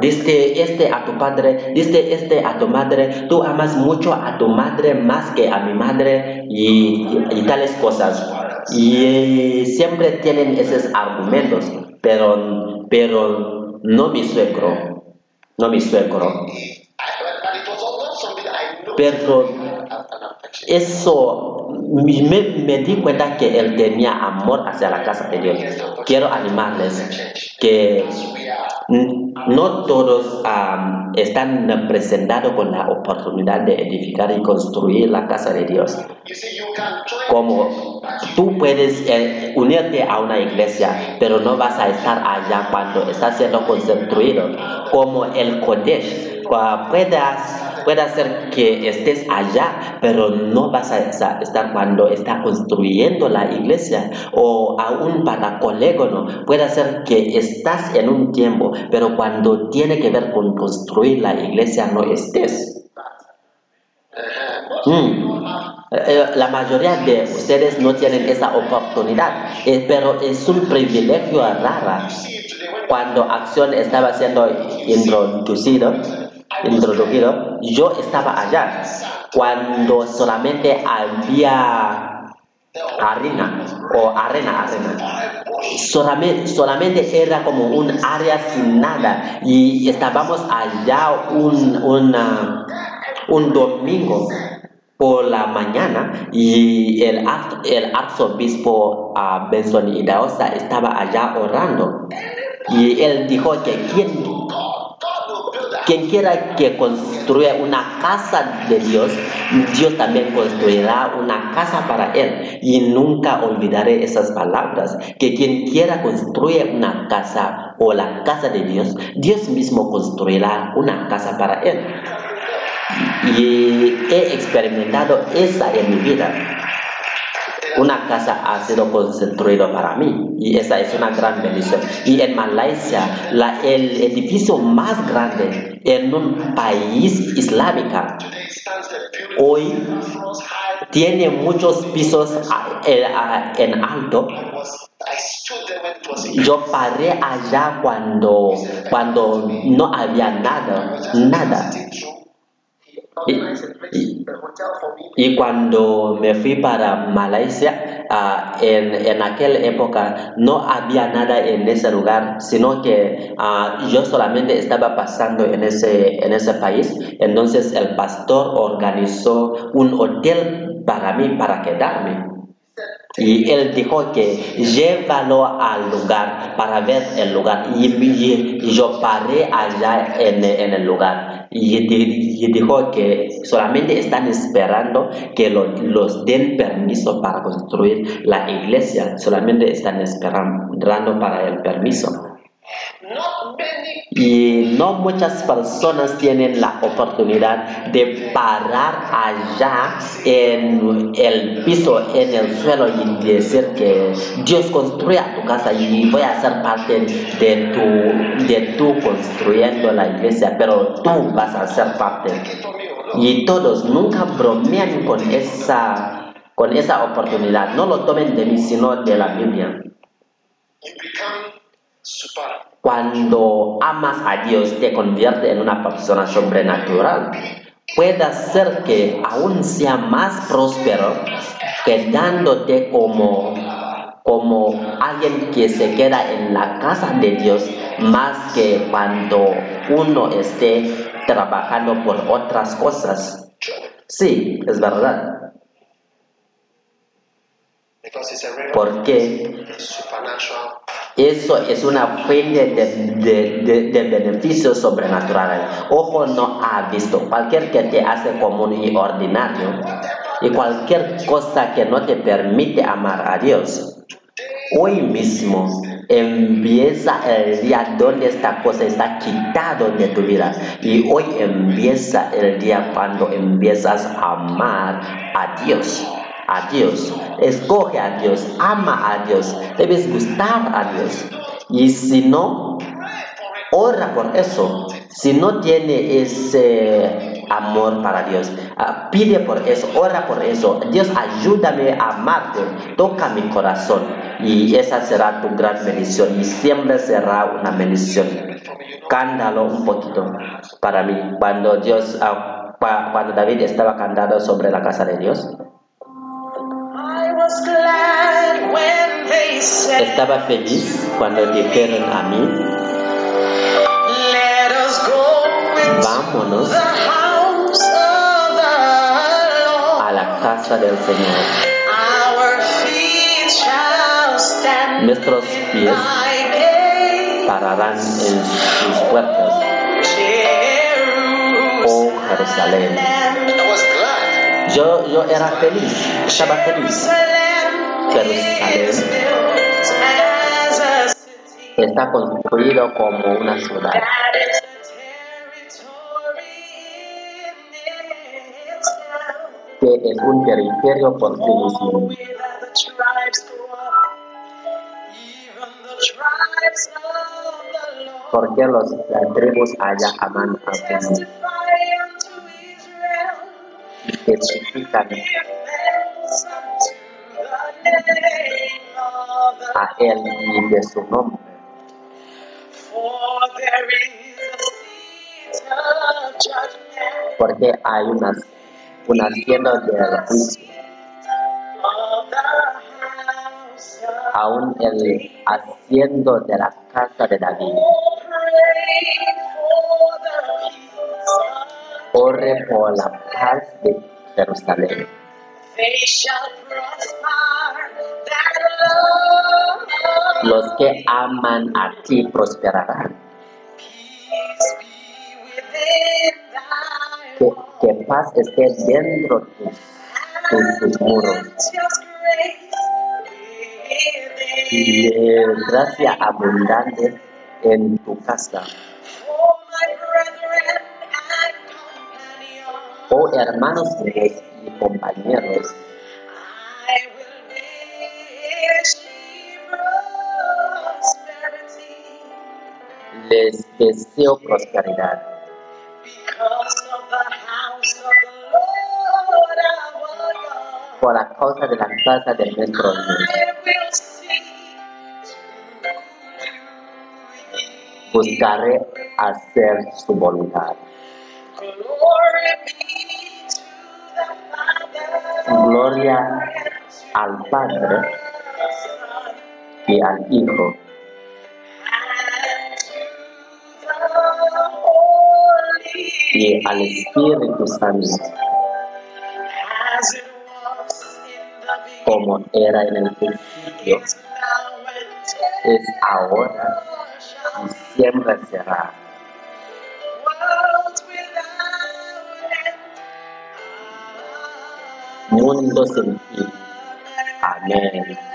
diste este a tu padre, diste este a tu madre, tú amas mucho a tu madre más que a mi madre y, y tales cosas. Y siempre tienen esos argumentos, pero, pero no mi suegro, no mi suegro. Pero. Eso me, me di cuenta que él tenía amor hacia la casa de Dios. Quiero animarles que no todos están presentados con la oportunidad de edificar y construir la casa de Dios. Como tú puedes eh, unirte a una iglesia, pero no vas a estar allá cuando está siendo construido. Como el Kodesh. ah, puedas, puede ser que estés allá, pero no vas a estar cuando está construyendo la iglesia o aún para colégono. Puede ser que estás en un tiempo, pero cuando tiene que ver con construir la iglesia no estés. Mm. Eh, eh, La mayoría de ustedes no tienen esa oportunidad, eh, pero es un privilegio raro cuando acción estaba siendo introducido, introducido, yo estaba allá cuando solamente había harina o arena, arena. Solamente, solamente era como un área sin nada y estábamos allá un, un domingo por la mañana y el, el arzobispo uh, Benson Idaosa estaba allá orando y él dijo que quien, quien quiera que construya una casa de Dios, Dios también construirá una casa para él. Y nunca olvidaré esas palabras, que quien quiera construir una casa o la casa de Dios, Dios mismo construirá una casa para él. Y he experimentado esa en mi vida. Una casa ha sido construida para mí y esa es una gran bendición. Y en Malasia, la- el edificio más grande en un país islámico hoy tiene muchos pisos en- alto. Yo paré allá cuando, cuando no había nada, nada. Y cuando me fui para Malasia, ah, en, en aquella época no había nada en ese lugar, sino que ah, yo solamente estaba pasando en ese, en ese país. Entonces el pastor organizó un hotel para mí, para quedarme. Y él dijo que llévalo al lugar para ver el lugar. Y- y yo paré allá en, en el lugar. Y, y dijo que solamente están esperando que lo- los den permiso para construir la iglesia. Solamente están esperando para el permiso. Y no muchas personas tienen la oportunidad de parar allá en el piso, en el suelo y decir que Dios construya tu casa y voy a ser parte de tu, de tú construyendo la iglesia, pero tú vas a ser parte. Y todos nunca bromean con esa, con esa oportunidad. No lo tomen de mí, sino de la Biblia. Cuando amas a Dios te convierte en una persona sobrenatural. Puede ser que aún sea más próspero quedándote como, como alguien que se queda en la casa de Dios más que cuando uno esté trabajando por otras cosas. Sí, es verdad. Because it's a real Porque. Eso es una fuente de, de, de- de beneficios sobrenaturales. Ojo no ha visto. Cualquier que te hace común y ordinario y cualquier cosa que no te permite amar a Dios. Hoy mismo empieza el día donde esta cosa está quitado de tu vida. Y hoy empieza el día cuando empiezas a amar a Dios. A Dios. Escoge a Dios. Ama a Dios. Debes gustar a Dios. Y si no, ora por eso. Si no tiene ese amor para Dios, ah, pide por eso, ora por eso. Dios, ayúdame a amarte, toca mi corazón. Y esa será tu gran bendición y siempre será una bendición. Cántalo un poquito para mí. Cuando Dios, ah, cua- cuando David estaba cantando sobre la casa de Dios, estaba feliz cuando dijeron a mí, Let us go into vámonos the house of the Lord. a la casa del Señor. Nuestros pies pararán en sus puertas. Oh Jerusalén. I was glad. Yo, yo era feliz, estaba feliz. Jerusalén está construido como una ciudad. que es un territorio por sí mismo. Porque los, las tribus allá aman a Dios. Que significan a Él y de su nombre. Porque hay unas, unas de juicio, aún el haciendo de la casa de David. Ore por la paz de Jerusalén. Los que aman a ti prosperarán. Que, que paz esté dentro de tus, tus, tus muros. Y gracia abundante en tu casa. Oh hermanos míos y thee prosperity. les deseo prosperidad por la causa de la casa de nuestro Dios. Buscaré hacer su voluntad. Gloria al Padre y al Hijo y al Espíritu Santo, como era en el principio, es ahora y siempre será. Mundo sin fin. Amén.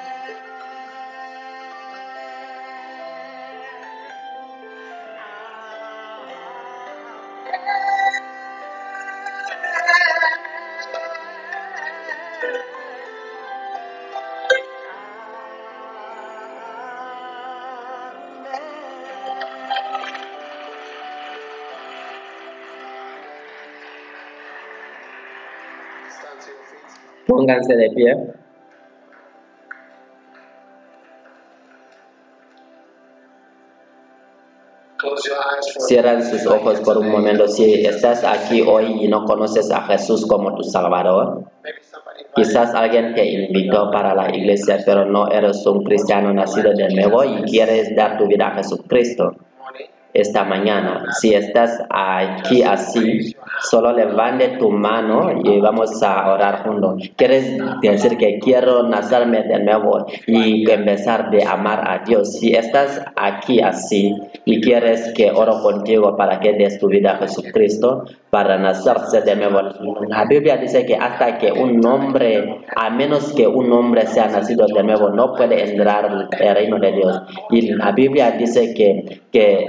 Pónganse de pie. Cierran sus ojos por un momento. Si estás aquí hoy y no conoces a Jesús como tu Salvador, quizás alguien te invitó para la iglesia, pero no eres un cristiano nacido de nuevo y quieres dar tu vida a Jesucristo. Esta mañana. Si estás aquí así, solo levante tu mano y vamos a orar juntos. Quieres decir que quiero nacerme de nuevo y empezar de amar a Dios. Si estás aquí así y quieres que oro contigo para que des tu vida a Jesucristo, para nacerse de nuevo. La Biblia dice que hasta que un hombre, a menos que un hombre sea nacido de nuevo, no puede entrar al reino de Dios. Y la Biblia dice que, que,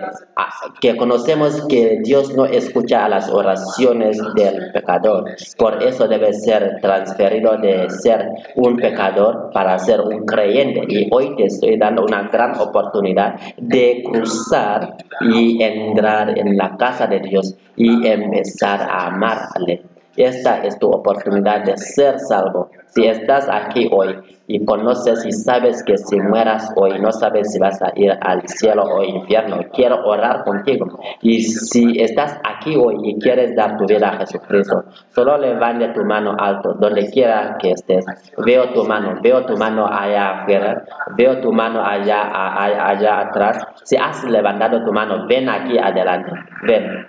que conocemos que Dios no escucha a las oraciones del pecador. Por eso debe ser transferido de ser un pecador para ser un creyente. Y hoy te estoy dando una gran oportunidad de cruzar y entrar en la casa de Dios y empezar a amarle. Esta es tu oportunidad de ser salvo. Si estás aquí hoy y conoces y sabes que si mueras hoy no sabes si vas a ir al cielo o infierno, quiero orar contigo. Y si estás aquí hoy y quieres dar tu vida a Jesucristo, solo levante tu mano alto, donde quiera que estés. Veo tu mano, veo tu mano allá afuera, veo tu mano allá, a- a- allá atrás. Si has levantado tu mano, ven aquí adelante. Ven.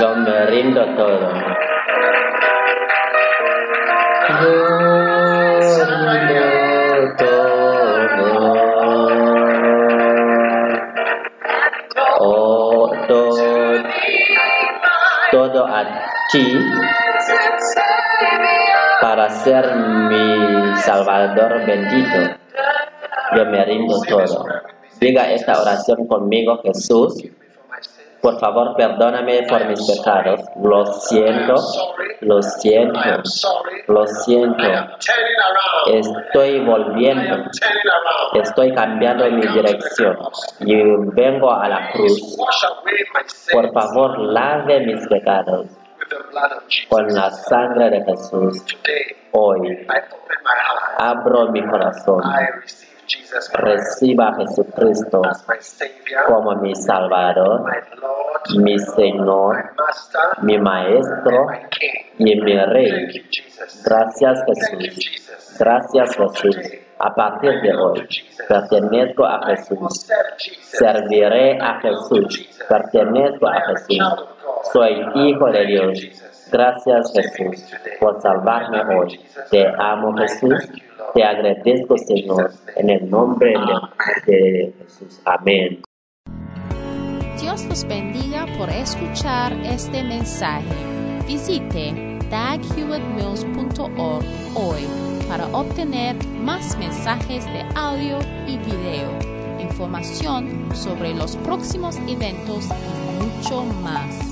Yo me rindo todo. Rindo todo. Oh, todo, todo a ti para ser mi Salvador bendito. Yo me rindo todo. Diga esta oración conmigo, Jesús. Por favor, perdóname por mis pecados. Lo siento, lo siento, lo siento. Estoy volviendo, estoy cambiando mi dirección. y vengo a la cruz. Por favor, lave mis pecados con la sangre de Jesús. Hoy abro mi corazón. Reciba a Jesucristo como mi Salvador, mi Señor, mi Maestro y mi Rey. Gracias Jesús. Gracias Jesús. A partir de hoy, pertenezco a Jesús. Serviré a Jesús. Pertenezco a Jesús. Soy hijo de Dios. Gracias Jesús por salvarme hoy. Te amo Jesús. Te agradezco Señor en el nombre de, Jesús. Amén. Dios los bendiga por escuchar este mensaje. Visite daghewittmills.org hoy para obtener más mensajes de audio y video, información sobre los próximos eventos y mucho más.